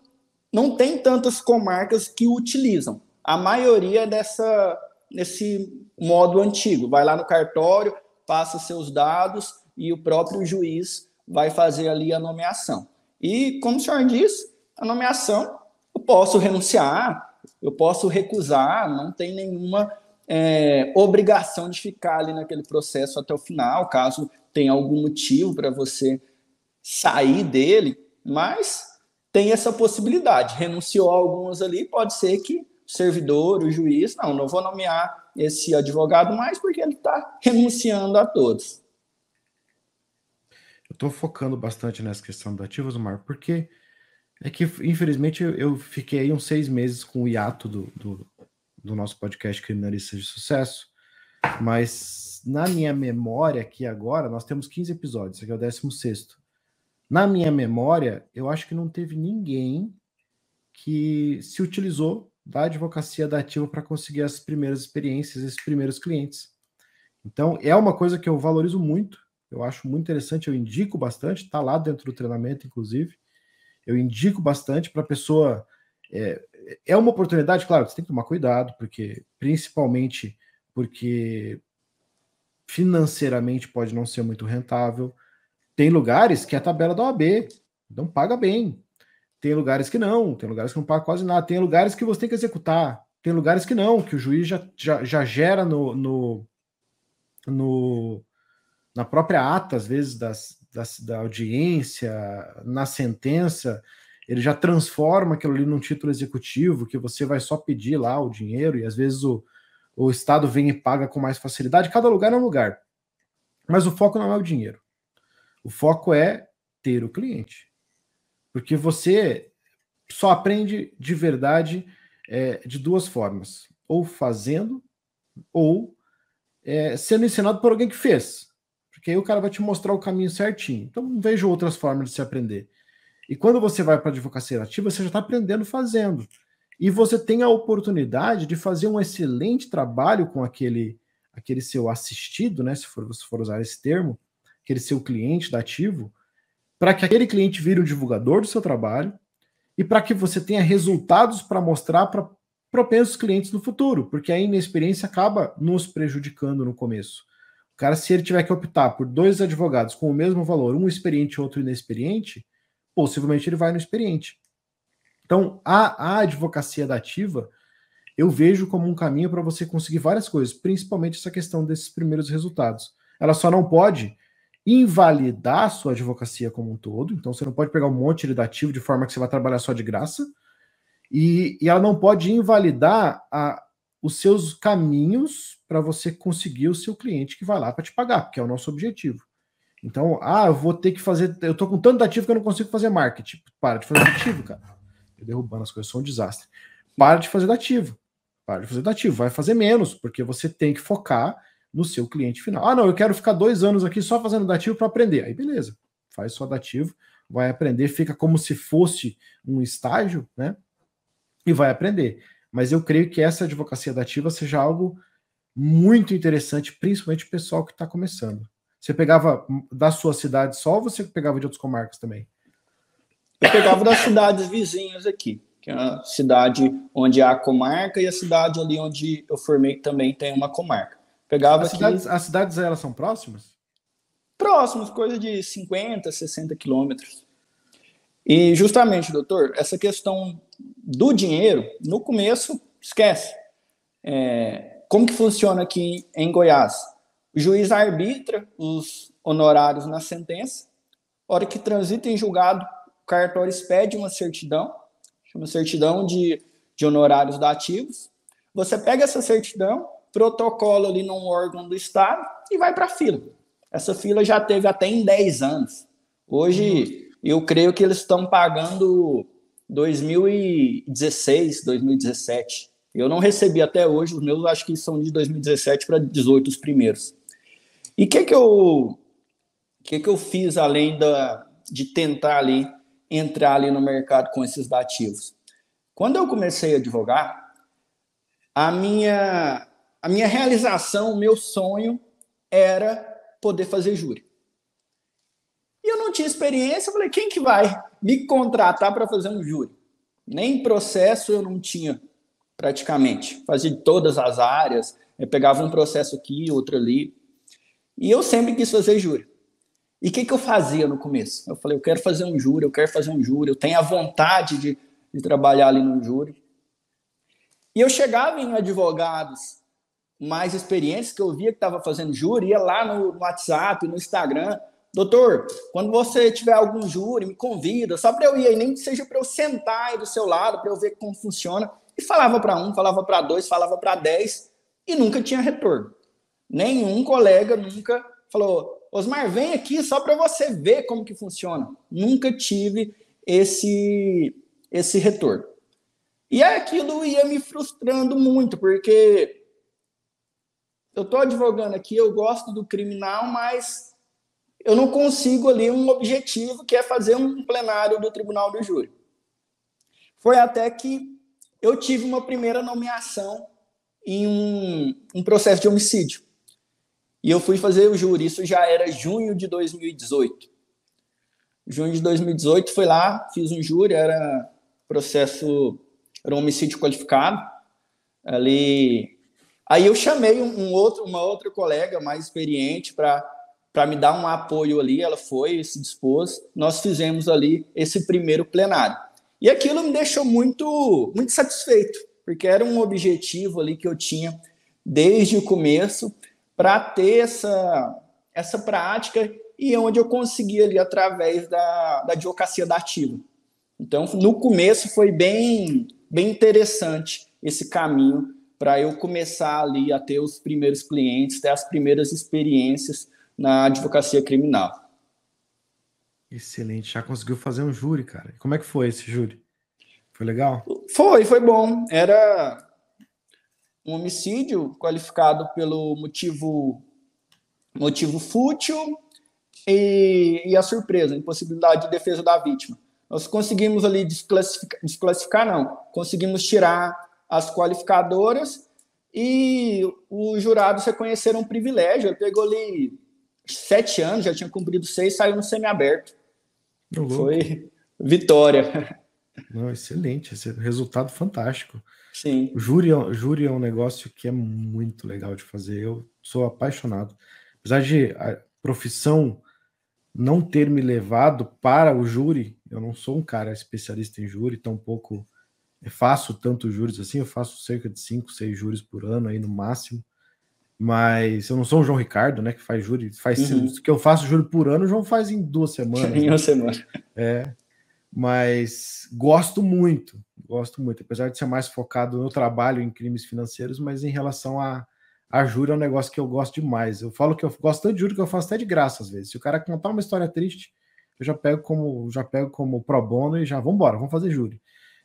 não tem tantas comarcas que utilizam. A maioria dessa nesse modo antigo. Vai lá no cartório, passa seus dados e o próprio juiz vai fazer ali a nomeação. E como o senhor disse, a nomeação eu posso renunciar, eu posso recusar, não tem nenhuma é, obrigação de ficar ali naquele processo até o final, caso tenha algum motivo para você sair dele, mas tem essa possibilidade. Renunciou a alguns ali, pode ser que o servidor, o juiz, não, não vou nomear esse advogado mais porque ele está renunciando a todos. Eu estou focando bastante nessa questão do ativos, Mar, porque é que, infelizmente, eu fiquei uns seis meses com o hiato do, do, do nosso podcast Criminalistas de Sucesso, mas na minha memória aqui agora, nós temos 15 episódios, esse aqui é o 16. Na minha memória, eu acho que não teve ninguém que se utilizou da advocacia da ativa para conseguir as primeiras experiências, esses primeiros clientes. Então, é uma coisa que eu valorizo muito, eu acho muito interessante, eu indico bastante, está lá dentro do treinamento, inclusive eu indico bastante para a pessoa. É, é uma oportunidade, claro, você tem que tomar cuidado, porque principalmente porque financeiramente pode não ser muito rentável. Tem lugares que a tabela da OAB não paga bem. Tem lugares que não, tem lugares que não paga quase nada, tem lugares que você tem que executar, tem lugares que não, que o juiz já, já, já gera no, no, no, na própria ata, às vezes, das, da, da audiência, na sentença, ele já transforma aquilo ali num título executivo, que você vai só pedir lá o dinheiro, e às vezes o, o Estado vem e paga com mais facilidade. Cada lugar é um lugar. Mas o foco não é o dinheiro. O foco é ter o cliente. Porque você só aprende de verdade é, de duas formas: ou fazendo, ou é, sendo ensinado por alguém que fez porque aí o cara vai te mostrar o caminho certinho. Então, não vejo outras formas de se aprender. E quando você vai para a advocacia ativa, você já está aprendendo fazendo. E você tem a oportunidade de fazer um excelente trabalho com aquele, aquele seu assistido, né? Se for, se for usar esse termo, aquele seu cliente da ativo, para que aquele cliente vire o divulgador do seu trabalho e para que você tenha resultados para mostrar para propensos clientes no futuro, porque a inexperiência acaba nos prejudicando no começo cara, se ele tiver que optar por dois advogados com o mesmo valor, um experiente e outro inexperiente, possivelmente ele vai no experiente. Então, a, a advocacia da ativa eu vejo como um caminho para você conseguir várias coisas, principalmente essa questão desses primeiros resultados. Ela só não pode invalidar a sua advocacia como um todo, então você não pode pegar um monte de dativo de forma que você vai trabalhar só de graça, e, e ela não pode invalidar a, os seus caminhos para você conseguir o seu cliente que vai lá para te pagar, que é o nosso objetivo. Então, ah, eu vou ter que fazer, eu tô com tanto ativo que eu não consigo fazer marketing. Para de fazer ativo, cara. Eu derrubando as coisas, sou um desastre. Para de fazer ativo. Para de fazer ativo. Vai fazer menos, porque você tem que focar no seu cliente final. Ah, não, eu quero ficar dois anos aqui só fazendo dativo para aprender. Aí beleza, faz só dativo, vai aprender, fica como se fosse um estágio, né? E vai aprender. Mas eu creio que essa advocacia dativa seja algo muito interessante, principalmente o pessoal que está começando. Você pegava da sua cidade só ou você pegava de outras comarcas também? Eu pegava das cidades vizinhas aqui, que é a cidade onde há a comarca e a cidade ali onde eu formei também tem uma comarca. Pegava as cidades, as cidades elas são próximas? Próximos, coisa de 50, 60 quilômetros. E justamente, doutor, essa questão do dinheiro, no começo, esquece. É, como que funciona aqui em Goiás? O juiz arbitra os honorários na sentença. Hora que transita em julgado, o cartório expede uma certidão, chama certidão de, de honorários dativos. Você pega essa certidão, protocolo ali num órgão do Estado e vai para a fila. Essa fila já teve até em 10 anos. Hoje, eu creio que eles estão pagando 2016, 2017. Eu não recebi até hoje, os meus acho que são de 2017 para 18 os primeiros. E o que que eu que que eu fiz além da, de tentar ali entrar ali no mercado com esses dativos? Quando eu comecei a advogar, a minha a minha realização, o meu sonho era poder fazer júri. E eu não tinha experiência, eu falei, quem que vai me contratar para fazer um júri? Nem processo eu não tinha, praticamente. Fazia todas as áreas, eu pegava um processo aqui, outro ali. E eu sempre quis fazer júri. E o que, que eu fazia no começo? Eu falei, eu quero fazer um júri, eu quero fazer um júri, eu tenho a vontade de, de trabalhar ali no júri. E eu chegava em advogados mais experientes que eu via que estava fazendo júri, ia lá no, WhatsApp, no Instagram. Doutor, quando você tiver algum júri, me convida, só para eu ir aí, nem que seja para eu sentar aí do seu lado, para eu ver como funciona. E falava para um, falava para dois, falava para dez, e nunca tinha retorno. Nenhum colega nunca falou, Osmar, vem aqui só para você ver como que funciona. Nunca tive esse, esse retorno. E aquilo ia me frustrando muito, porque eu estou advogando aqui, eu gosto do criminal, mas eu não consigo ali um objetivo que é fazer um plenário do Tribunal do Júri. Foi até que eu tive uma primeira nomeação em um, um processo de homicídio. E eu fui fazer o júri, isso já era junho de 2018. Junho de 2018, fui lá, fiz um júri, era processo, era um homicídio qualificado. Ali Aí eu chamei um outro, uma outra colega mais experiente para me dar um apoio ali. Ela foi, se dispôs. Nós fizemos ali esse primeiro plenário. E aquilo me deixou muito, muito satisfeito, porque era um objetivo ali que eu tinha desde o começo para ter essa, essa prática e onde eu consegui ali através da, da advocacia da ativa. Então, no começo foi bem, bem interessante esse caminho para eu começar ali a ter os primeiros clientes, ter as primeiras experiências na advocacia criminal. Excelente, já conseguiu fazer um júri, cara. Como é que foi esse júri? Foi legal? Foi, foi bom. Era um homicídio qualificado pelo motivo motivo fútil e, e a surpresa, impossibilidade de defesa da vítima. Nós conseguimos ali desclassificar, desclassificar não, conseguimos tirar as qualificadoras e os jurados reconheceram um privilégio. Ele pegou ali sete anos, já tinha cumprido seis, saiu no semiaberto. Foi vitória. Não, excelente, esse resultado fantástico. Sim. Júri, é júri é um negócio que é muito legal de fazer. Eu sou apaixonado. Apesar de a profissão não ter me levado para o júri. Eu não sou um cara especialista em júri, tampouco faço tantos júris assim, eu faço cerca de 5, 6 júris por ano aí no máximo. Mas eu não sou o João Ricardo, né? Que faz júri, faz uhum. que eu faço júri por ano, o João faz em duas semanas. em uma né? semana. É. Mas gosto muito, gosto muito, apesar de ser mais focado no trabalho em crimes financeiros, mas em relação a, a júri é um negócio que eu gosto demais. Eu falo que eu gosto tanto de júri que eu faço até de graça às vezes. Se o cara contar uma história triste, eu já pego como já pego como pro bono e já vamos embora, vamos fazer júri.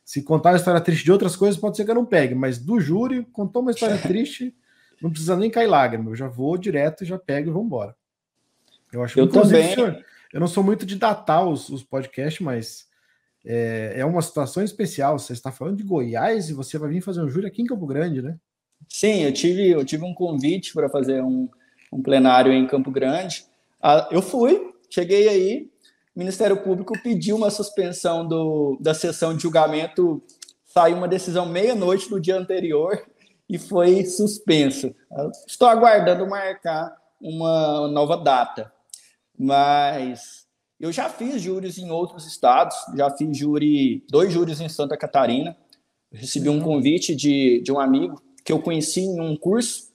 Se contar uma história triste de outras coisas, pode ser que eu não pegue, mas do júri, contou uma história triste, não precisa nem cair lágrima. Eu já vou direto, já pego e vamos embora. Eu acho eu também. Senhor, eu não sou muito de datar os, os podcasts, mas é, é, uma situação especial. Você está falando de Goiás e você vai vir fazer um júri aqui em Campo Grande, né? Sim, eu tive, eu tive um convite para fazer um, um plenário em Campo Grande. Ah, eu fui, cheguei aí, o Ministério Público pediu uma suspensão do, da sessão de julgamento, saiu uma decisão meia-noite no dia anterior, e foi suspenso. Estou aguardando marcar uma nova data, mas eu já fiz júris em outros estados, já fiz júri, dois júris em Santa Catarina. Recebi um convite de, de um amigo que eu conheci em um curso.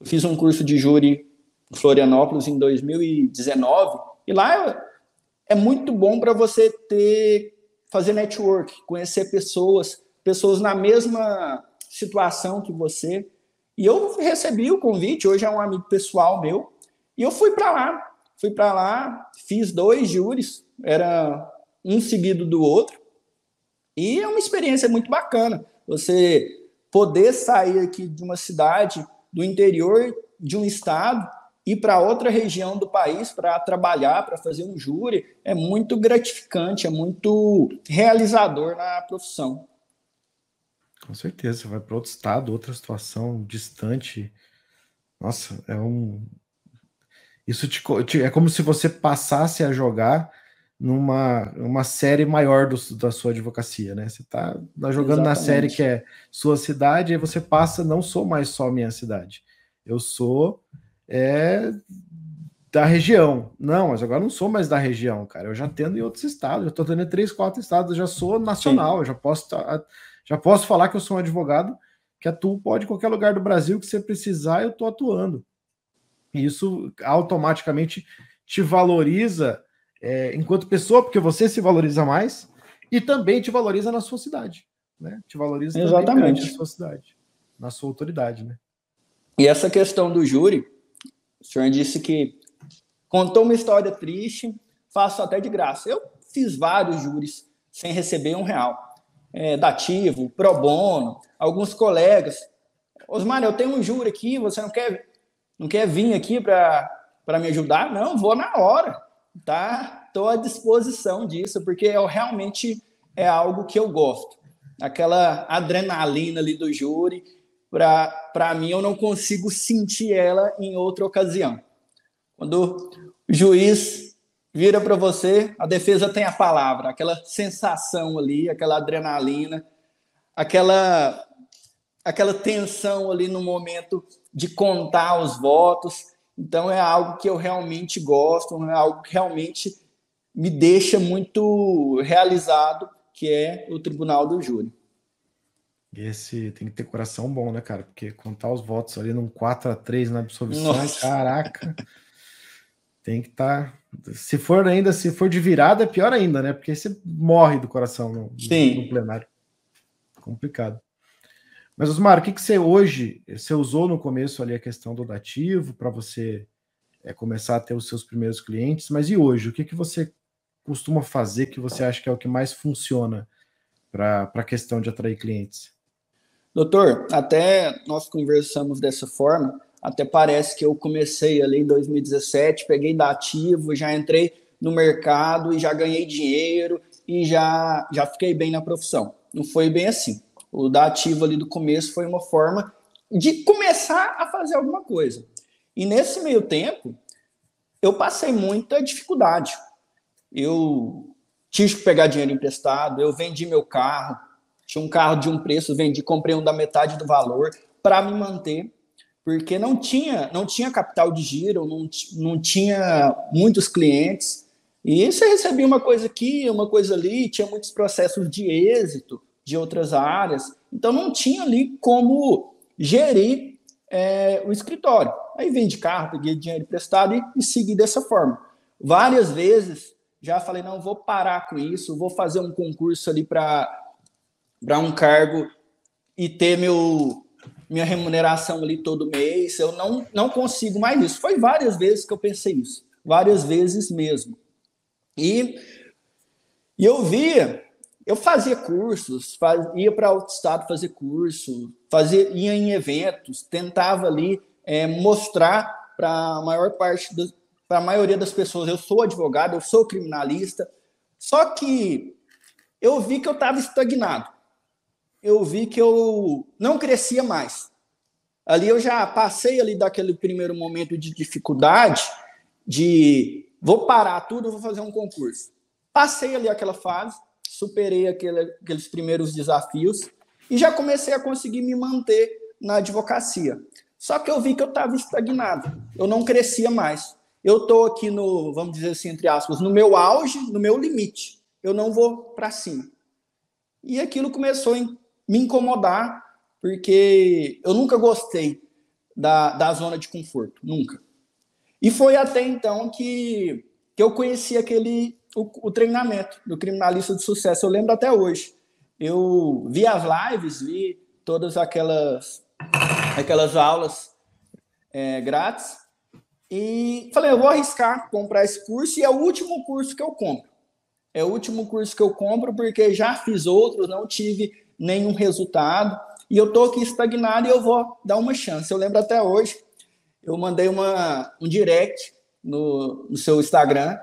Eu fiz um curso de júri em Florianópolis em 2019 e lá é muito bom para você ter fazer network, conhecer pessoas, pessoas na mesma situação que você. E eu recebi o convite, hoje é um amigo pessoal meu, e eu fui para lá. Fui para lá, fiz dois júris, era um seguido do outro, e é uma experiência muito bacana. Você poder sair aqui de uma cidade do interior de um estado ir para outra região do país para trabalhar, para fazer um júri, é muito gratificante, é muito realizador na profissão. Com certeza, você vai para outro estado, outra situação distante. Nossa, é um. Isso te, é como se você passasse a jogar numa uma série maior do, da sua advocacia, né? Você está tá jogando Exatamente. na série que é sua cidade, e você passa, não sou mais só minha cidade. Eu sou é, da região. Não, mas agora não sou mais da região, cara. Eu já tendo em outros estados, já estou tendo em três, quatro estados, eu já sou nacional, Sim. eu já posso já posso falar que eu sou um advogado que atuo pode em qualquer lugar do Brasil que você precisar, eu estou atuando. E isso automaticamente te valoriza é, enquanto pessoa, porque você se valoriza mais, e também te valoriza na sua cidade. Né? Te valoriza Exatamente. na sua cidade, na sua autoridade. Né? E essa questão do júri, o senhor disse que contou uma história triste, faço até de graça. Eu fiz vários júris sem receber um real é, dativo, pro bono, alguns colegas. Osmar, eu tenho um júri aqui, você não quer, não quer vir aqui para me ajudar? Não, vou na hora, tá? Estou à disposição disso, porque eu realmente é algo que eu gosto. Aquela adrenalina ali do júri, para mim, eu não consigo sentir ela em outra ocasião. Quando o juiz vira para você, a defesa tem a palavra, aquela sensação ali, aquela adrenalina, aquela aquela tensão ali no momento de contar os votos. Então é algo que eu realmente gosto, é algo que realmente me deixa muito realizado, que é o Tribunal do Júri. Esse tem que ter coração bom, né, cara? Porque contar os votos ali num 4 a 3 na absolvição, Nossa. caraca. Tem que estar. Tá... Se for ainda, se for de virada, é pior ainda, né? Porque você morre do coração no, no plenário. Complicado. Mas, Osmar, o que, que você hoje você usou no começo ali a questão do dativo para você é, começar a ter os seus primeiros clientes, mas e hoje? O que, que você costuma fazer que você acha que é o que mais funciona para a questão de atrair clientes? Doutor, até nós conversamos dessa forma, até parece que eu comecei ali em 2017, peguei da ativo, já entrei no mercado e já ganhei dinheiro e já, já fiquei bem na profissão. Não foi bem assim. O da ativo ali do começo foi uma forma de começar a fazer alguma coisa. E nesse meio tempo, eu passei muita dificuldade. Eu tive que pegar dinheiro emprestado, eu vendi meu carro, tinha um carro de um preço, vendi, comprei um da metade do valor para me manter porque não tinha, não tinha capital de giro, não, não tinha muitos clientes. E você recebia uma coisa aqui, uma coisa ali, tinha muitos processos de êxito de outras áreas, então não tinha ali como gerir é, o escritório. Aí vendi carro, peguei dinheiro emprestado e, e segui dessa forma. Várias vezes já falei, não, vou parar com isso, vou fazer um concurso ali para um cargo e ter meu, minha remuneração ali todo mês. Eu não, não consigo mais isso. Foi várias vezes que eu pensei isso, várias vezes mesmo. E, e eu via, eu fazia cursos, faz, ia para outro estado fazer curso, fazia, ia em eventos, tentava ali é, mostrar para a maior parte para a maioria das pessoas, eu sou advogado, eu sou criminalista, só que eu vi que eu estava estagnado. Eu vi que eu não crescia mais. Ali eu já passei ali daquele primeiro momento de dificuldade, de vou parar tudo, vou fazer um concurso. Passei ali aquela fase, superei aquele, aqueles primeiros desafios e já comecei a conseguir me manter na advocacia. Só que eu vi que eu estava estagnado, eu não crescia mais eu estou aqui no, vamos dizer assim, entre aspas, no meu auge, no meu limite. Eu não vou para cima. E aquilo começou a me incomodar, porque eu nunca gostei da, da zona de conforto, nunca. E foi até então que, que eu conheci aquele o, o treinamento do criminalista de sucesso. Eu lembro até hoje. Eu vi as lives, vi todas aquelas aquelas aulas é, grátis e falei, eu vou arriscar comprar esse curso e é o último curso que eu compro. É o último curso que eu compro porque já fiz outros, não tive nenhum resultado e eu tô aqui estagnado e eu vou dar uma chance. Eu lembro até hoje, eu mandei uma, um direct no, no seu Instagram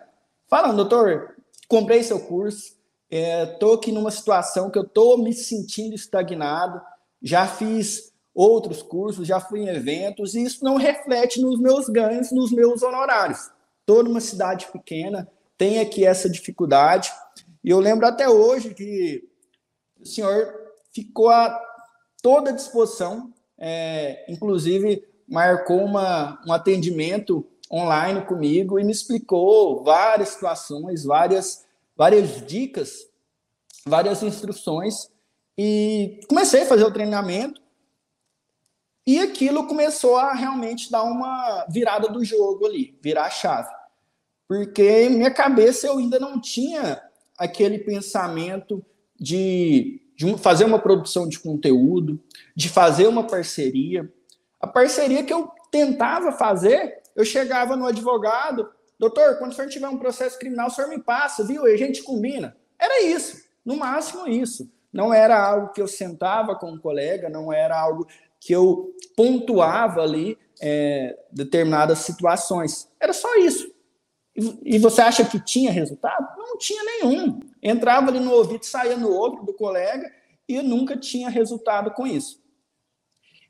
falando, doutor, comprei seu curso, é, tô aqui numa situação que eu tô me sentindo estagnado, já fiz outros cursos, já fui em eventos, e isso não reflete nos meus ganhos, nos meus honorários. Estou numa cidade pequena, tem aqui essa dificuldade, e eu lembro até hoje que o senhor ficou a toda disposição, é, inclusive marcou uma, um atendimento online comigo e me explicou várias situações, várias, várias dicas, várias instruções, e comecei a fazer o treinamento, e aquilo começou a realmente dar uma virada do jogo ali, virar a chave. Porque minha cabeça eu ainda não tinha aquele pensamento de, de fazer uma produção de conteúdo, de fazer uma parceria. A parceria que eu tentava fazer, eu chegava no advogado, doutor, quando o senhor tiver um processo criminal, o senhor me passa, viu? E a gente combina. Era isso, no máximo isso. Não era algo que eu sentava com um colega, não era algo que eu pontuava ali é, determinadas situações. Era só isso. E, você acha que tinha resultado? Não tinha nenhum. Entrava ali no ouvido, saía no outro do colega e nunca tinha resultado com isso.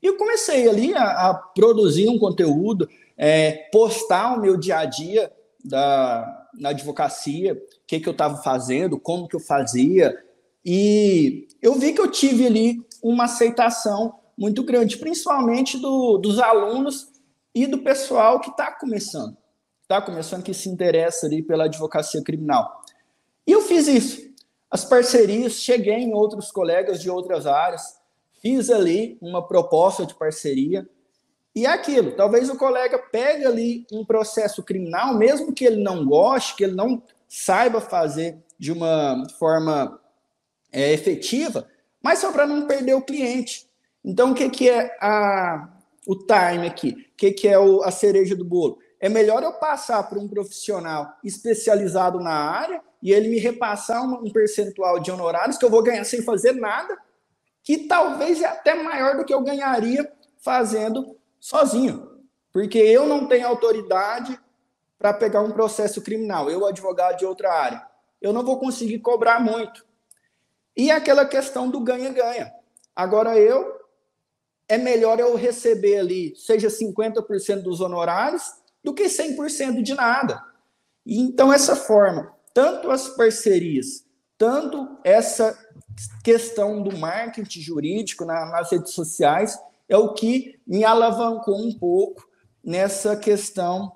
E eu comecei ali a, a produzir um conteúdo, é, postar o meu dia a dia da, na advocacia, o que, que eu estava fazendo, como que eu fazia. E eu vi que eu tive ali uma aceitação muito grande, principalmente do, dos alunos e do pessoal que está começando, está começando, que se interessa ali pela advocacia criminal. E eu fiz isso. As parcerias, cheguei em outros colegas de outras áreas, fiz ali uma proposta de parceria, e é aquilo, talvez o colega pegue ali um processo criminal, mesmo que ele não goste, que ele não saiba fazer de uma forma é, efetiva, mas só para não perder o cliente. Então, o que, que é a, o time aqui? O que, que é o, a cereja do bolo? É melhor eu passar para um profissional especializado na área e ele me repassar um, percentual de honorários que eu vou ganhar sem fazer nada, que talvez é até maior do que eu ganharia fazendo sozinho. Porque eu não tenho autoridade para pegar um processo criminal, eu, advogado de outra área. Eu não vou conseguir cobrar muito. E aquela questão do ganha-ganha. Agora eu é melhor eu receber ali, seja 50% dos honorários, do que 100% de nada. E, então, essa forma, tanto as parcerias, tanto essa questão do marketing jurídico na, nas redes sociais, é o que me alavancou um pouco nessa questão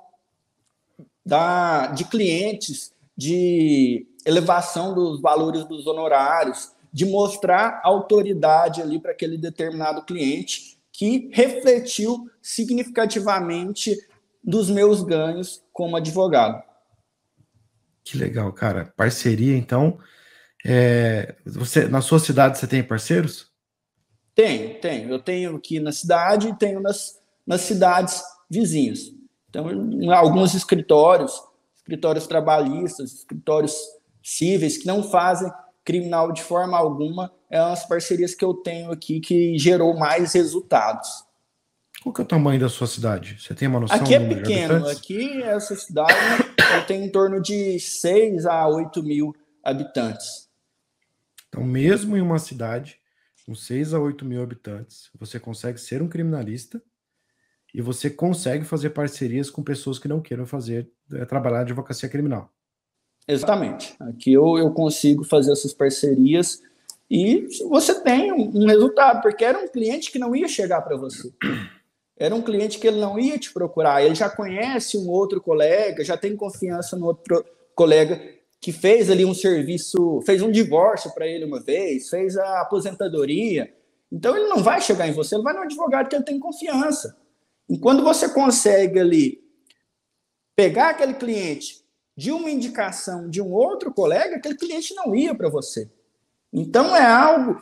da, de clientes, de elevação dos valores dos honorários, de mostrar autoridade ali para aquele determinado cliente que refletiu significativamente dos meus ganhos como advogado. Que legal, cara. Parceria, então. É, você, na sua cidade você tem parceiros? Tenho, tenho. Eu tenho aqui na cidade e tenho nas, nas cidades vizinhas. Então, alguns escritórios, escritórios trabalhistas, escritórios cíveis, que não fazem criminal de forma alguma, é umas parcerias que eu tenho aqui que gerou mais resultados. Qual que é o tamanho da sua cidade? Você tem uma noção? Aqui é pequeno. Aqui, essa cidade, tenho em torno de 6 a 8 mil habitantes. Então, mesmo em uma cidade com 6 a 8 mil habitantes, você consegue ser um criminalista e você consegue fazer parcerias com pessoas que não queiram fazer é, trabalhar de advocacia criminal. Exatamente. Aqui eu, eu consigo fazer essas parcerias e você tem um, um resultado, porque era um cliente que não ia chegar para você. Era um cliente que ele não ia te procurar, ele já conhece um outro colega, já tem confiança no outro colega que fez ali um serviço, fez um divórcio para ele uma vez, fez a aposentadoria. Então ele não vai chegar em você, ele vai no advogado que ele tem confiança. E quando você consegue ali pegar aquele cliente de uma indicação de um outro colega, aquele cliente não ia para você. Então é algo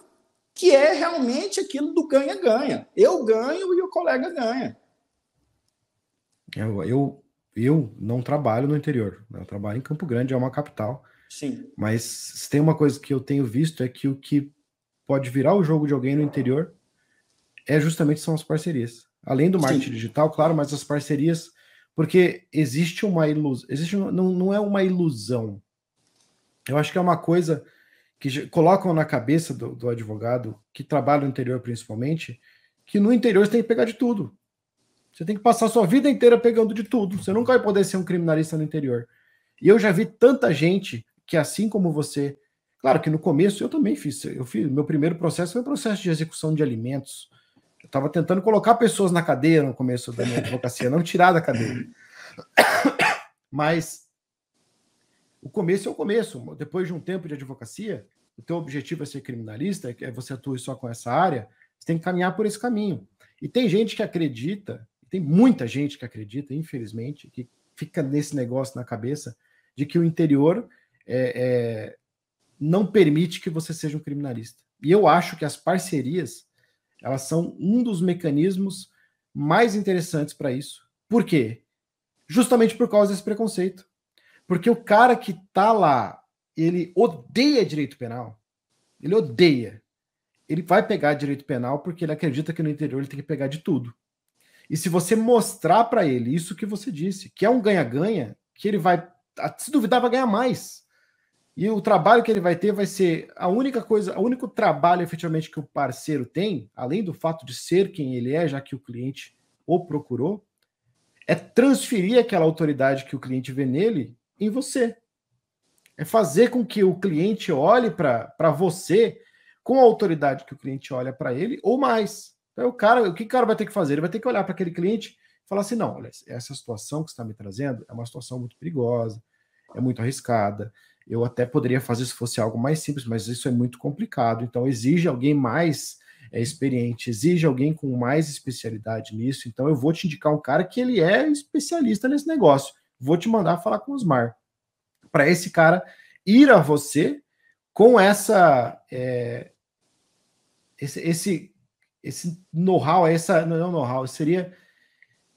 que é realmente aquilo do ganha-ganha. Eu ganho e o colega ganha. Eu, eu, eu não trabalho no interior, eu trabalho em Campo Grande, é uma capital. Sim. Mas se tem uma coisa que eu tenho visto é que o que pode virar o jogo de alguém no interior é justamente são as parcerias. Além do marketing Sim. digital, claro, mas as parcerias, porque existe uma ilusão, existe não, não é uma ilusão. Eu acho que é uma coisa que colocam na cabeça do, do, advogado que trabalha no interior principalmente, que no interior você tem que pegar de tudo. Você tem que passar sua vida inteira pegando de tudo. Você nunca vai poder ser um criminalista no interior. E eu já vi tanta gente que, assim como você, claro que no começo eu também fiz. Eu fiz meu primeiro processo foi um processo de execução de alimentos. Eu estava tentando colocar pessoas na cadeia no começo da minha advocacia, não tirar da cadeia. Mas o começo é o começo. Depois de um tempo de advocacia, o teu objetivo é ser criminalista, é você atua só com essa área, você tem que caminhar por esse caminho. E tem gente que acredita, tem muita gente que acredita, infelizmente, que fica nesse negócio na cabeça de que o interior é, é, não permite que você seja um criminalista. E eu acho que as parcerias elas são um dos mecanismos mais interessantes para isso. Por quê? Justamente por causa desse preconceito. Porque o cara que tá lá, ele odeia direito penal. Ele odeia. Ele vai pegar direito penal porque ele acredita que no interior ele tem que pegar de tudo. E se você mostrar para ele isso que você disse, que é um ganha-ganha, que ele vai, se duvidar, vai ganhar mais. E o trabalho que ele vai ter vai ser a única coisa, o único trabalho efetivamente que o parceiro tem, além do fato de ser quem ele é, já que o cliente o procurou, é transferir aquela autoridade que o cliente vê nele em você. É fazer com que o cliente olhe para você com a autoridade que o cliente olha para ele, ou mais. Então, o cara, o que o cara vai ter que fazer? Ele vai ter que olhar para aquele cliente e falar assim: não, olha, essa situação que você está me trazendo é uma situação muito perigosa, é muito arriscada. Eu até poderia fazer se fosse algo mais simples, mas isso é muito complicado. Então, exige alguém mais é, experiente, exige alguém com mais especialidade nisso. Então, eu vou te indicar um cara que ele é especialista nesse negócio. Vou te mandar falar com o Osmar. Para esse cara ir a você com essa. É, esse, esse, esse know-how, essa não é know-how, seria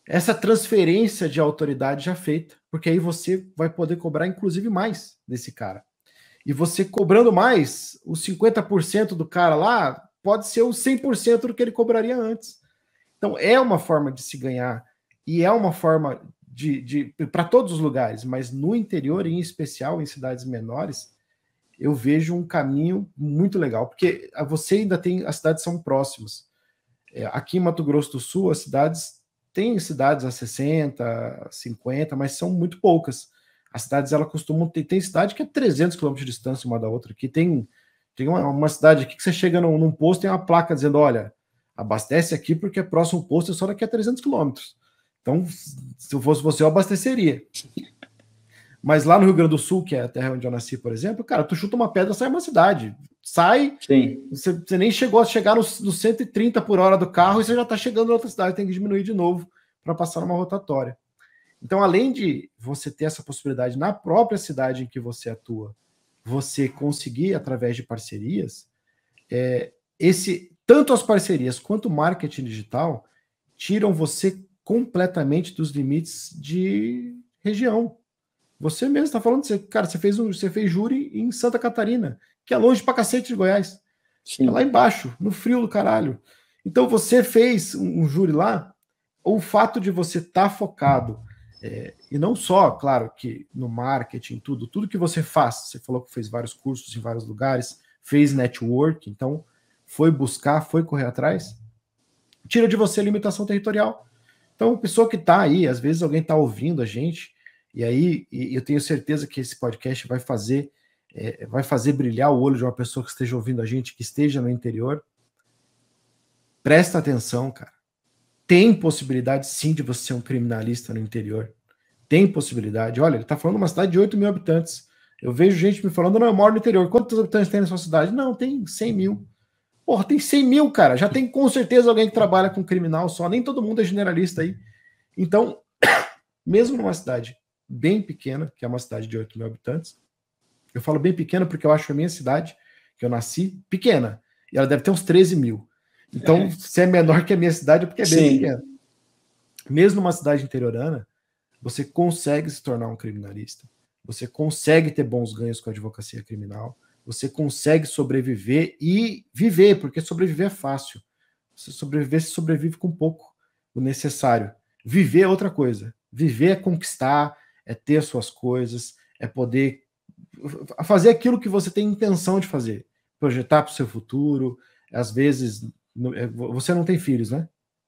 essa transferência de autoridade já feita, porque aí você vai poder cobrar inclusive mais desse cara. E você cobrando mais, os 50% do cara lá pode ser o 100% do que ele cobraria antes. Então é uma forma de se ganhar e é uma forma de, de para todos os lugares, mas no interior, em especial em cidades menores, eu vejo um caminho muito legal, porque você ainda tem as cidades são próximas. É, aqui em Mato Grosso do Sul, as cidades tem cidades a 60, 50, mas são muito poucas. As cidades, ela costumam ter, tem cidade que é 300 quilômetros de distância uma da outra. Aqui tem, tem uma, uma cidade aqui que você chega num, num posto tem uma placa dizendo, olha, abastece aqui porque o próximo posto é só daqui a 300 quilômetros. Então, se eu fosse você, eu abasteceria. Mas lá no Rio Grande do Sul, que é a terra onde eu nasci, por exemplo, cara, tu chuta uma pedra, sai uma cidade. Sai, você, você, nem chegou a chegar nos no 130 por hora do carro e você já está chegando em outra cidade, tem que diminuir de novo para passar numa rotatória. Então, além de você ter essa possibilidade na própria cidade em que você atua, você conseguir, através de parcerias, é, esse tanto as parcerias quanto o marketing digital tiram você completamente dos limites de região. Você mesmo está falando, você, cara, você fez, um, você fez júri em Santa Catarina, que é longe pra cacete de Goiás. É lá embaixo, no frio do caralho. Então você fez um, um júri lá, o fato de você estar tá focado, é, e não só, claro, que no marketing, tudo, tudo que você faz, você falou que fez vários cursos em vários lugares, fez network, então foi buscar, foi correr atrás, tira de você a limitação territorial. Então, pessoa que está aí, às vezes alguém está ouvindo a gente, e aí e eu tenho certeza que esse podcast vai fazer é, vai fazer brilhar o olho de uma pessoa que esteja ouvindo a gente, que esteja no interior. Presta atenção, cara. Tem possibilidade sim de você ser um criminalista no interior. Tem possibilidade. Olha, ele está falando de uma cidade de 8 mil habitantes. Eu vejo gente me falando, não, eu moro no interior. Quantos habitantes tem na sua cidade? Não, tem 100 mil. Porra, tem 100 mil, cara. Já tem com certeza alguém que trabalha com criminal só. Nem todo mundo é generalista aí. Então, mesmo numa cidade bem pequena, que é uma cidade de 8 mil habitantes. Eu falo bem pequena porque eu acho a minha cidade, que eu nasci, pequena. E ela deve ter uns 13 mil. Então, é. se é menor que a minha cidade, é porque é bem Sim. pequena. Mesmo numa cidade interiorana, você consegue se tornar um criminalista. Você consegue ter bons ganhos com a advocacia criminal. Você consegue sobreviver e viver, porque sobreviver é fácil. Você sobreviver, se sobrevive com pouco, o necessário. Viver é outra coisa. Viver é conquistar, é ter suas coisas, é poder fazer aquilo que você tem intenção de fazer, projetar para o seu futuro. Às vezes, é, você não tem filhos, né?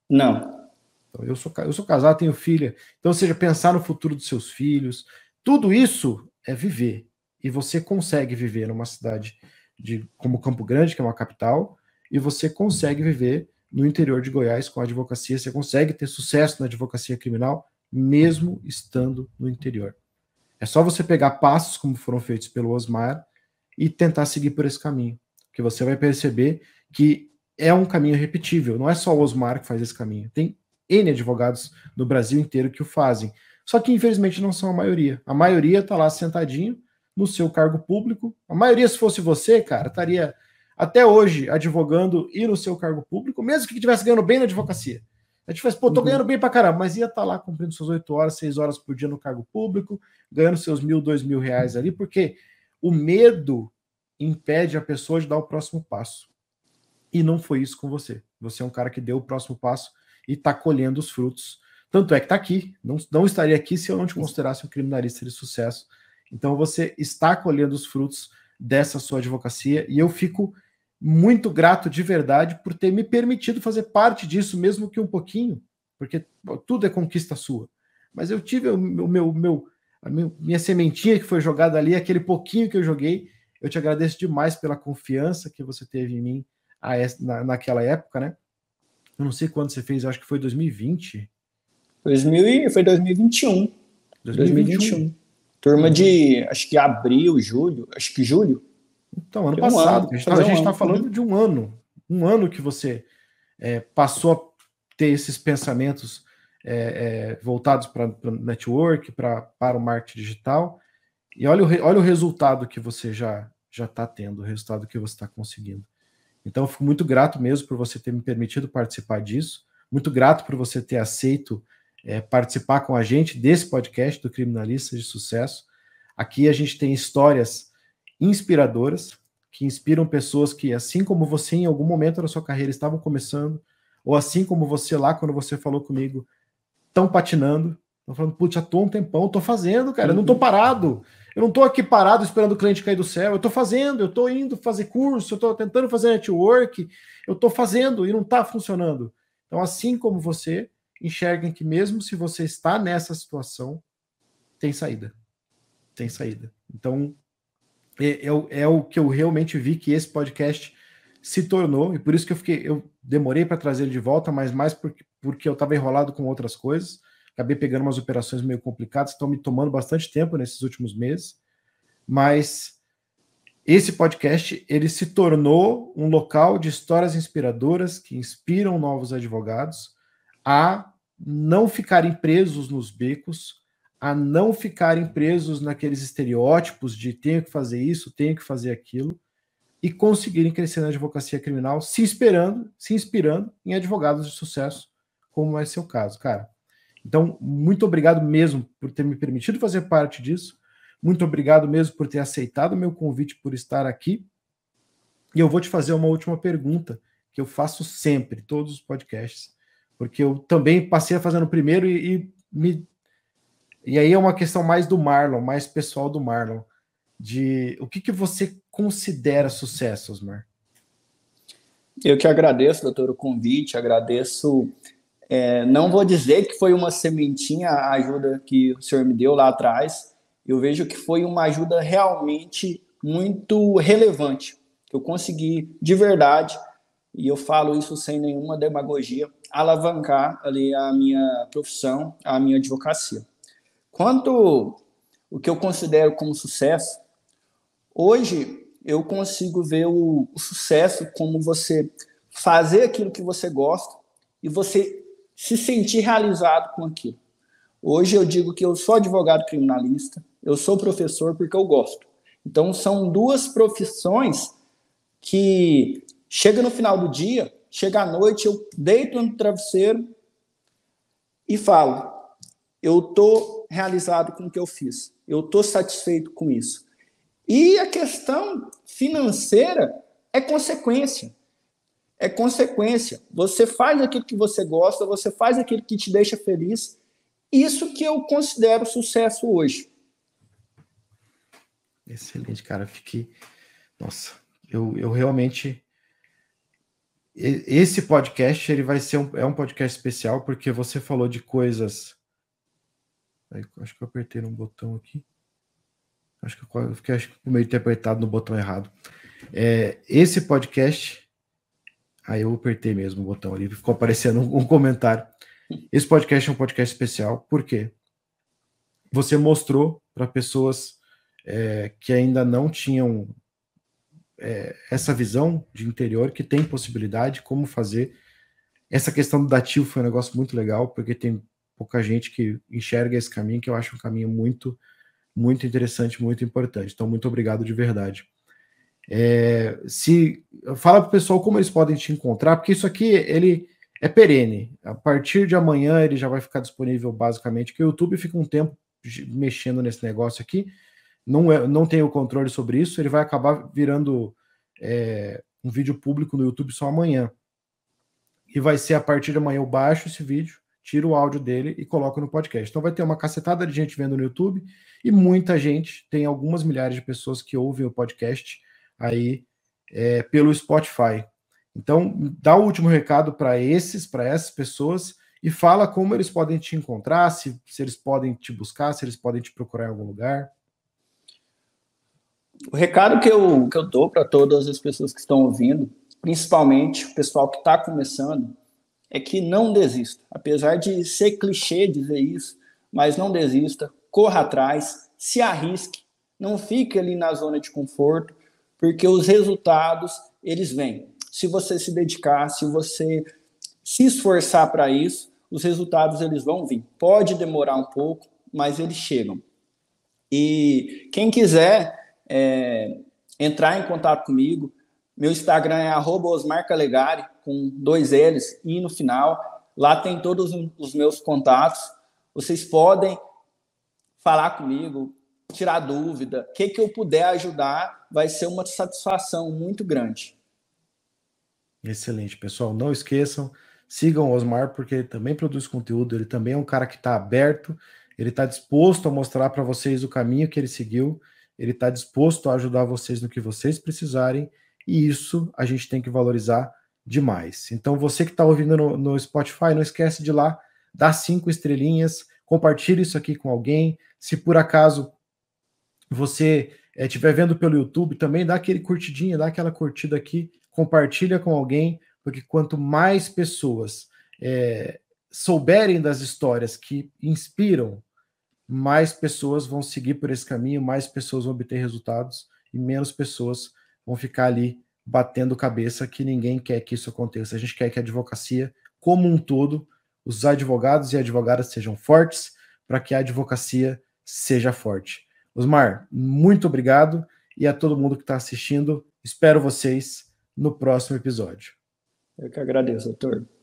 Não. Então, eu sou, eu sou casado, tenho filha. Então, ou seja, pensar no futuro dos seus filhos. Tudo isso é viver. E você consegue viver numa cidade de, como Campo Grande, que é uma capital, e você consegue viver no interior de Goiás com a advocacia. Você consegue ter sucesso na advocacia criminal mesmo estando no interior. É só você pegar passos como foram feitos pelo Osmar e tentar seguir por esse caminho, que você vai perceber que é um caminho repetível. Não é só o Osmar que faz esse caminho. Tem N advogados no Brasil inteiro que o fazem. Só que, infelizmente, não são a maioria. A maioria está lá sentadinho no seu cargo público. A maioria, se fosse você, cara, estaria até hoje advogando e no seu cargo público, mesmo que estivesse ganhando bem na advocacia. A gente faz, pô, tô uhum. ganhando bem pra caramba, mas ia estar tá lá cumprindo suas oito horas, seis horas por dia no cargo público, ganhando seus mil, dois mil reais ali, porque o medo impede a pessoa de dar o próximo passo. E não foi isso com você. Você é um cara que deu o próximo passo e está colhendo os frutos. Tanto é que está aqui. Não, não estaria aqui se eu não te considerasse um criminalista de sucesso. Então você está colhendo os frutos dessa sua advocacia e eu fico muito grato de verdade por ter me permitido fazer parte disso, mesmo que um pouquinho, porque tudo é conquista sua. Mas eu tive o meu, meu, meu a minha sementinha que foi jogada ali, aquele pouquinho que eu joguei. Eu te agradeço demais pela confiança que você teve em mim na, naquela época, né? Eu não sei quando você fez, acho que foi 2020. 2000, foi 2021. 2021. 2021. Turma de, acho que abril, julho, acho que julho. Então, ano passado, um a gente está um falando de um ano. Um ano que você é, passou a ter esses pensamentos é, é, voltados para o network, pra, para o marketing digital. E olha o, olha o resultado que você já já está tendo, o resultado que você está conseguindo. Então, eu fico muito grato mesmo por você ter me permitido participar disso. Muito grato por você ter aceito é, participar com a gente desse podcast do Criminalistas de Sucesso. Aqui a gente tem histórias inspiradoras, que inspiram pessoas que, assim como você em algum momento da sua carreira estavam começando, ou assim como você lá, quando você falou comigo, estão patinando, estão falando, putz, já tô um tempão, tô fazendo, cara, eu não tô uhum. parado. Eu não tô aqui parado esperando o cliente cair do céu, eu tô fazendo, eu tô indo fazer curso, eu tô tentando fazer network, eu tô fazendo e não tá funcionando. Então, assim como você, enxerguem que mesmo se você está nessa situação, tem saída. Tem saída. Então, é, é, é, o que eu realmente vi que esse podcast se tornou, e por isso que eu fiquei, eu demorei para trazer ele de volta, mas mais porque, porque eu estava enrolado com outras coisas, acabei pegando umas operações meio complicadas, estão me tomando bastante tempo nesses últimos meses, mas esse podcast ele se tornou um local de histórias inspiradoras que inspiram novos advogados a não ficarem presos nos becos, a não ficarem presos naqueles estereótipos de tenho que fazer isso, tenho que fazer aquilo, e conseguirem crescer na advocacia criminal, se esperando, se inspirando em advogados de sucesso, como é seu caso, cara. Então, muito obrigado mesmo por ter me permitido fazer parte disso. Muito obrigado mesmo por ter aceitado o meu convite por estar aqui. E eu vou te fazer uma última pergunta que eu faço sempre, todos os podcasts, porque eu também passei no primeiro e, e me e aí é uma questão mais do Marlon, mais pessoal do Marlon, de o que, que você considera sucesso, Osmar? Eu que agradeço, doutor, o convite, agradeço. É, não vou dizer que foi uma sementinha a ajuda que o senhor me deu lá atrás, eu vejo que foi uma ajuda realmente muito relevante. Eu consegui, de verdade, e eu falo isso sem nenhuma demagogia, alavancar ali a minha profissão, a minha advocacia. Quanto o que eu considero como sucesso, hoje eu consigo ver o, o sucesso como você fazer aquilo que você gosta e você se sentir realizado com aquilo. Hoje eu digo que eu sou advogado criminalista, eu sou professor porque eu gosto. Então são duas profissões que chega no final do dia, chega à noite, eu deito no travesseiro e falo: eu tô realizado com o que eu fiz. Eu estou satisfeito com isso. E a questão financeira é consequência. É consequência. Você faz aquilo que você gosta, você faz aquilo que te deixa feliz. Isso que eu considero sucesso hoje. Excelente, cara. Fiquei. Nossa, eu, eu realmente. Esse podcast ele vai ser um, é um podcast especial porque você falou de coisas acho que eu apertei um botão aqui. Acho que eu fiquei acho que meio de ter apertado no botão errado. É, esse podcast. Aí eu apertei mesmo o botão ali, ficou aparecendo um, um comentário. Esse podcast é um podcast especial, por quê? Você mostrou para pessoas é, que ainda não tinham é, essa visão de interior, que tem possibilidade, como fazer. Essa questão do dativo foi um negócio muito legal, porque tem pouca gente que enxerga esse caminho, que eu acho um caminho muito, muito interessante, muito importante. Então, muito obrigado de verdade. É, se fala para o pessoal como eles podem te encontrar, porque isso aqui ele é perene. A partir de amanhã ele já vai ficar disponível basicamente, que o YouTube fica um tempo mexendo nesse negócio aqui. Não, é, não tenho controle sobre isso, ele vai acabar virando é, um vídeo público no YouTube só amanhã. E vai ser a partir de amanhã eu baixo esse vídeo tiro o áudio dele e coloco no podcast. Então vai ter uma cacetada de gente vendo no YouTube e muita gente, tem algumas milhares de pessoas que ouvem o podcast aí é, pelo Spotify. Então, dá o último recado para esses, para essas pessoas e fala como eles podem te encontrar, se, se eles podem te buscar, se eles podem te procurar em algum lugar. O recado que eu, que eu dou para todas as pessoas que estão ouvindo, principalmente o pessoal que está começando, é que não desista. Apesar de ser clichê dizer isso, mas não desista, corra atrás, se arrisque, não fique ali na zona de conforto, porque os resultados, eles vêm. Se você se dedicar, se você se esforçar para isso, os resultados eles vão vir. Pode demorar um pouco, mas eles chegam. E quem quiser é, entrar em contato comigo, meu Instagram é @osmarcalegari com dois L's e no final. Lá tem todos os meus contatos. Vocês podem falar comigo, tirar dúvida, o que, que eu puder ajudar, vai ser uma satisfação muito grande. Excelente, pessoal. Não esqueçam, sigam o Osmar, porque ele também produz conteúdo, ele também é um cara que está aberto, ele está disposto a mostrar para vocês o caminho que ele seguiu, ele está disposto a ajudar vocês no que vocês precisarem e isso a gente tem que valorizar demais. Então, você que está ouvindo no, no, Spotify, não esquece de ir lá, dar cinco estrelinhas, compartilhe isso aqui com alguém. Se por acaso você estiver eh, é, vendo pelo YouTube, também dá aquele curtidinho, dá aquela curtida aqui, compartilha com alguém, porque quanto mais pessoas é, souberem das histórias que inspiram, mais pessoas vão seguir por esse caminho, mais pessoas vão obter resultados e menos pessoas vão ficar ali batendo cabeça que ninguém quer que isso aconteça. A gente quer que a advocacia, como um todo, os advogados e advogadas sejam fortes para que a advocacia seja forte. Osmar, muito obrigado e a todo mundo que está assistindo. Espero vocês no próximo episódio. Eu que agradeço, doutor.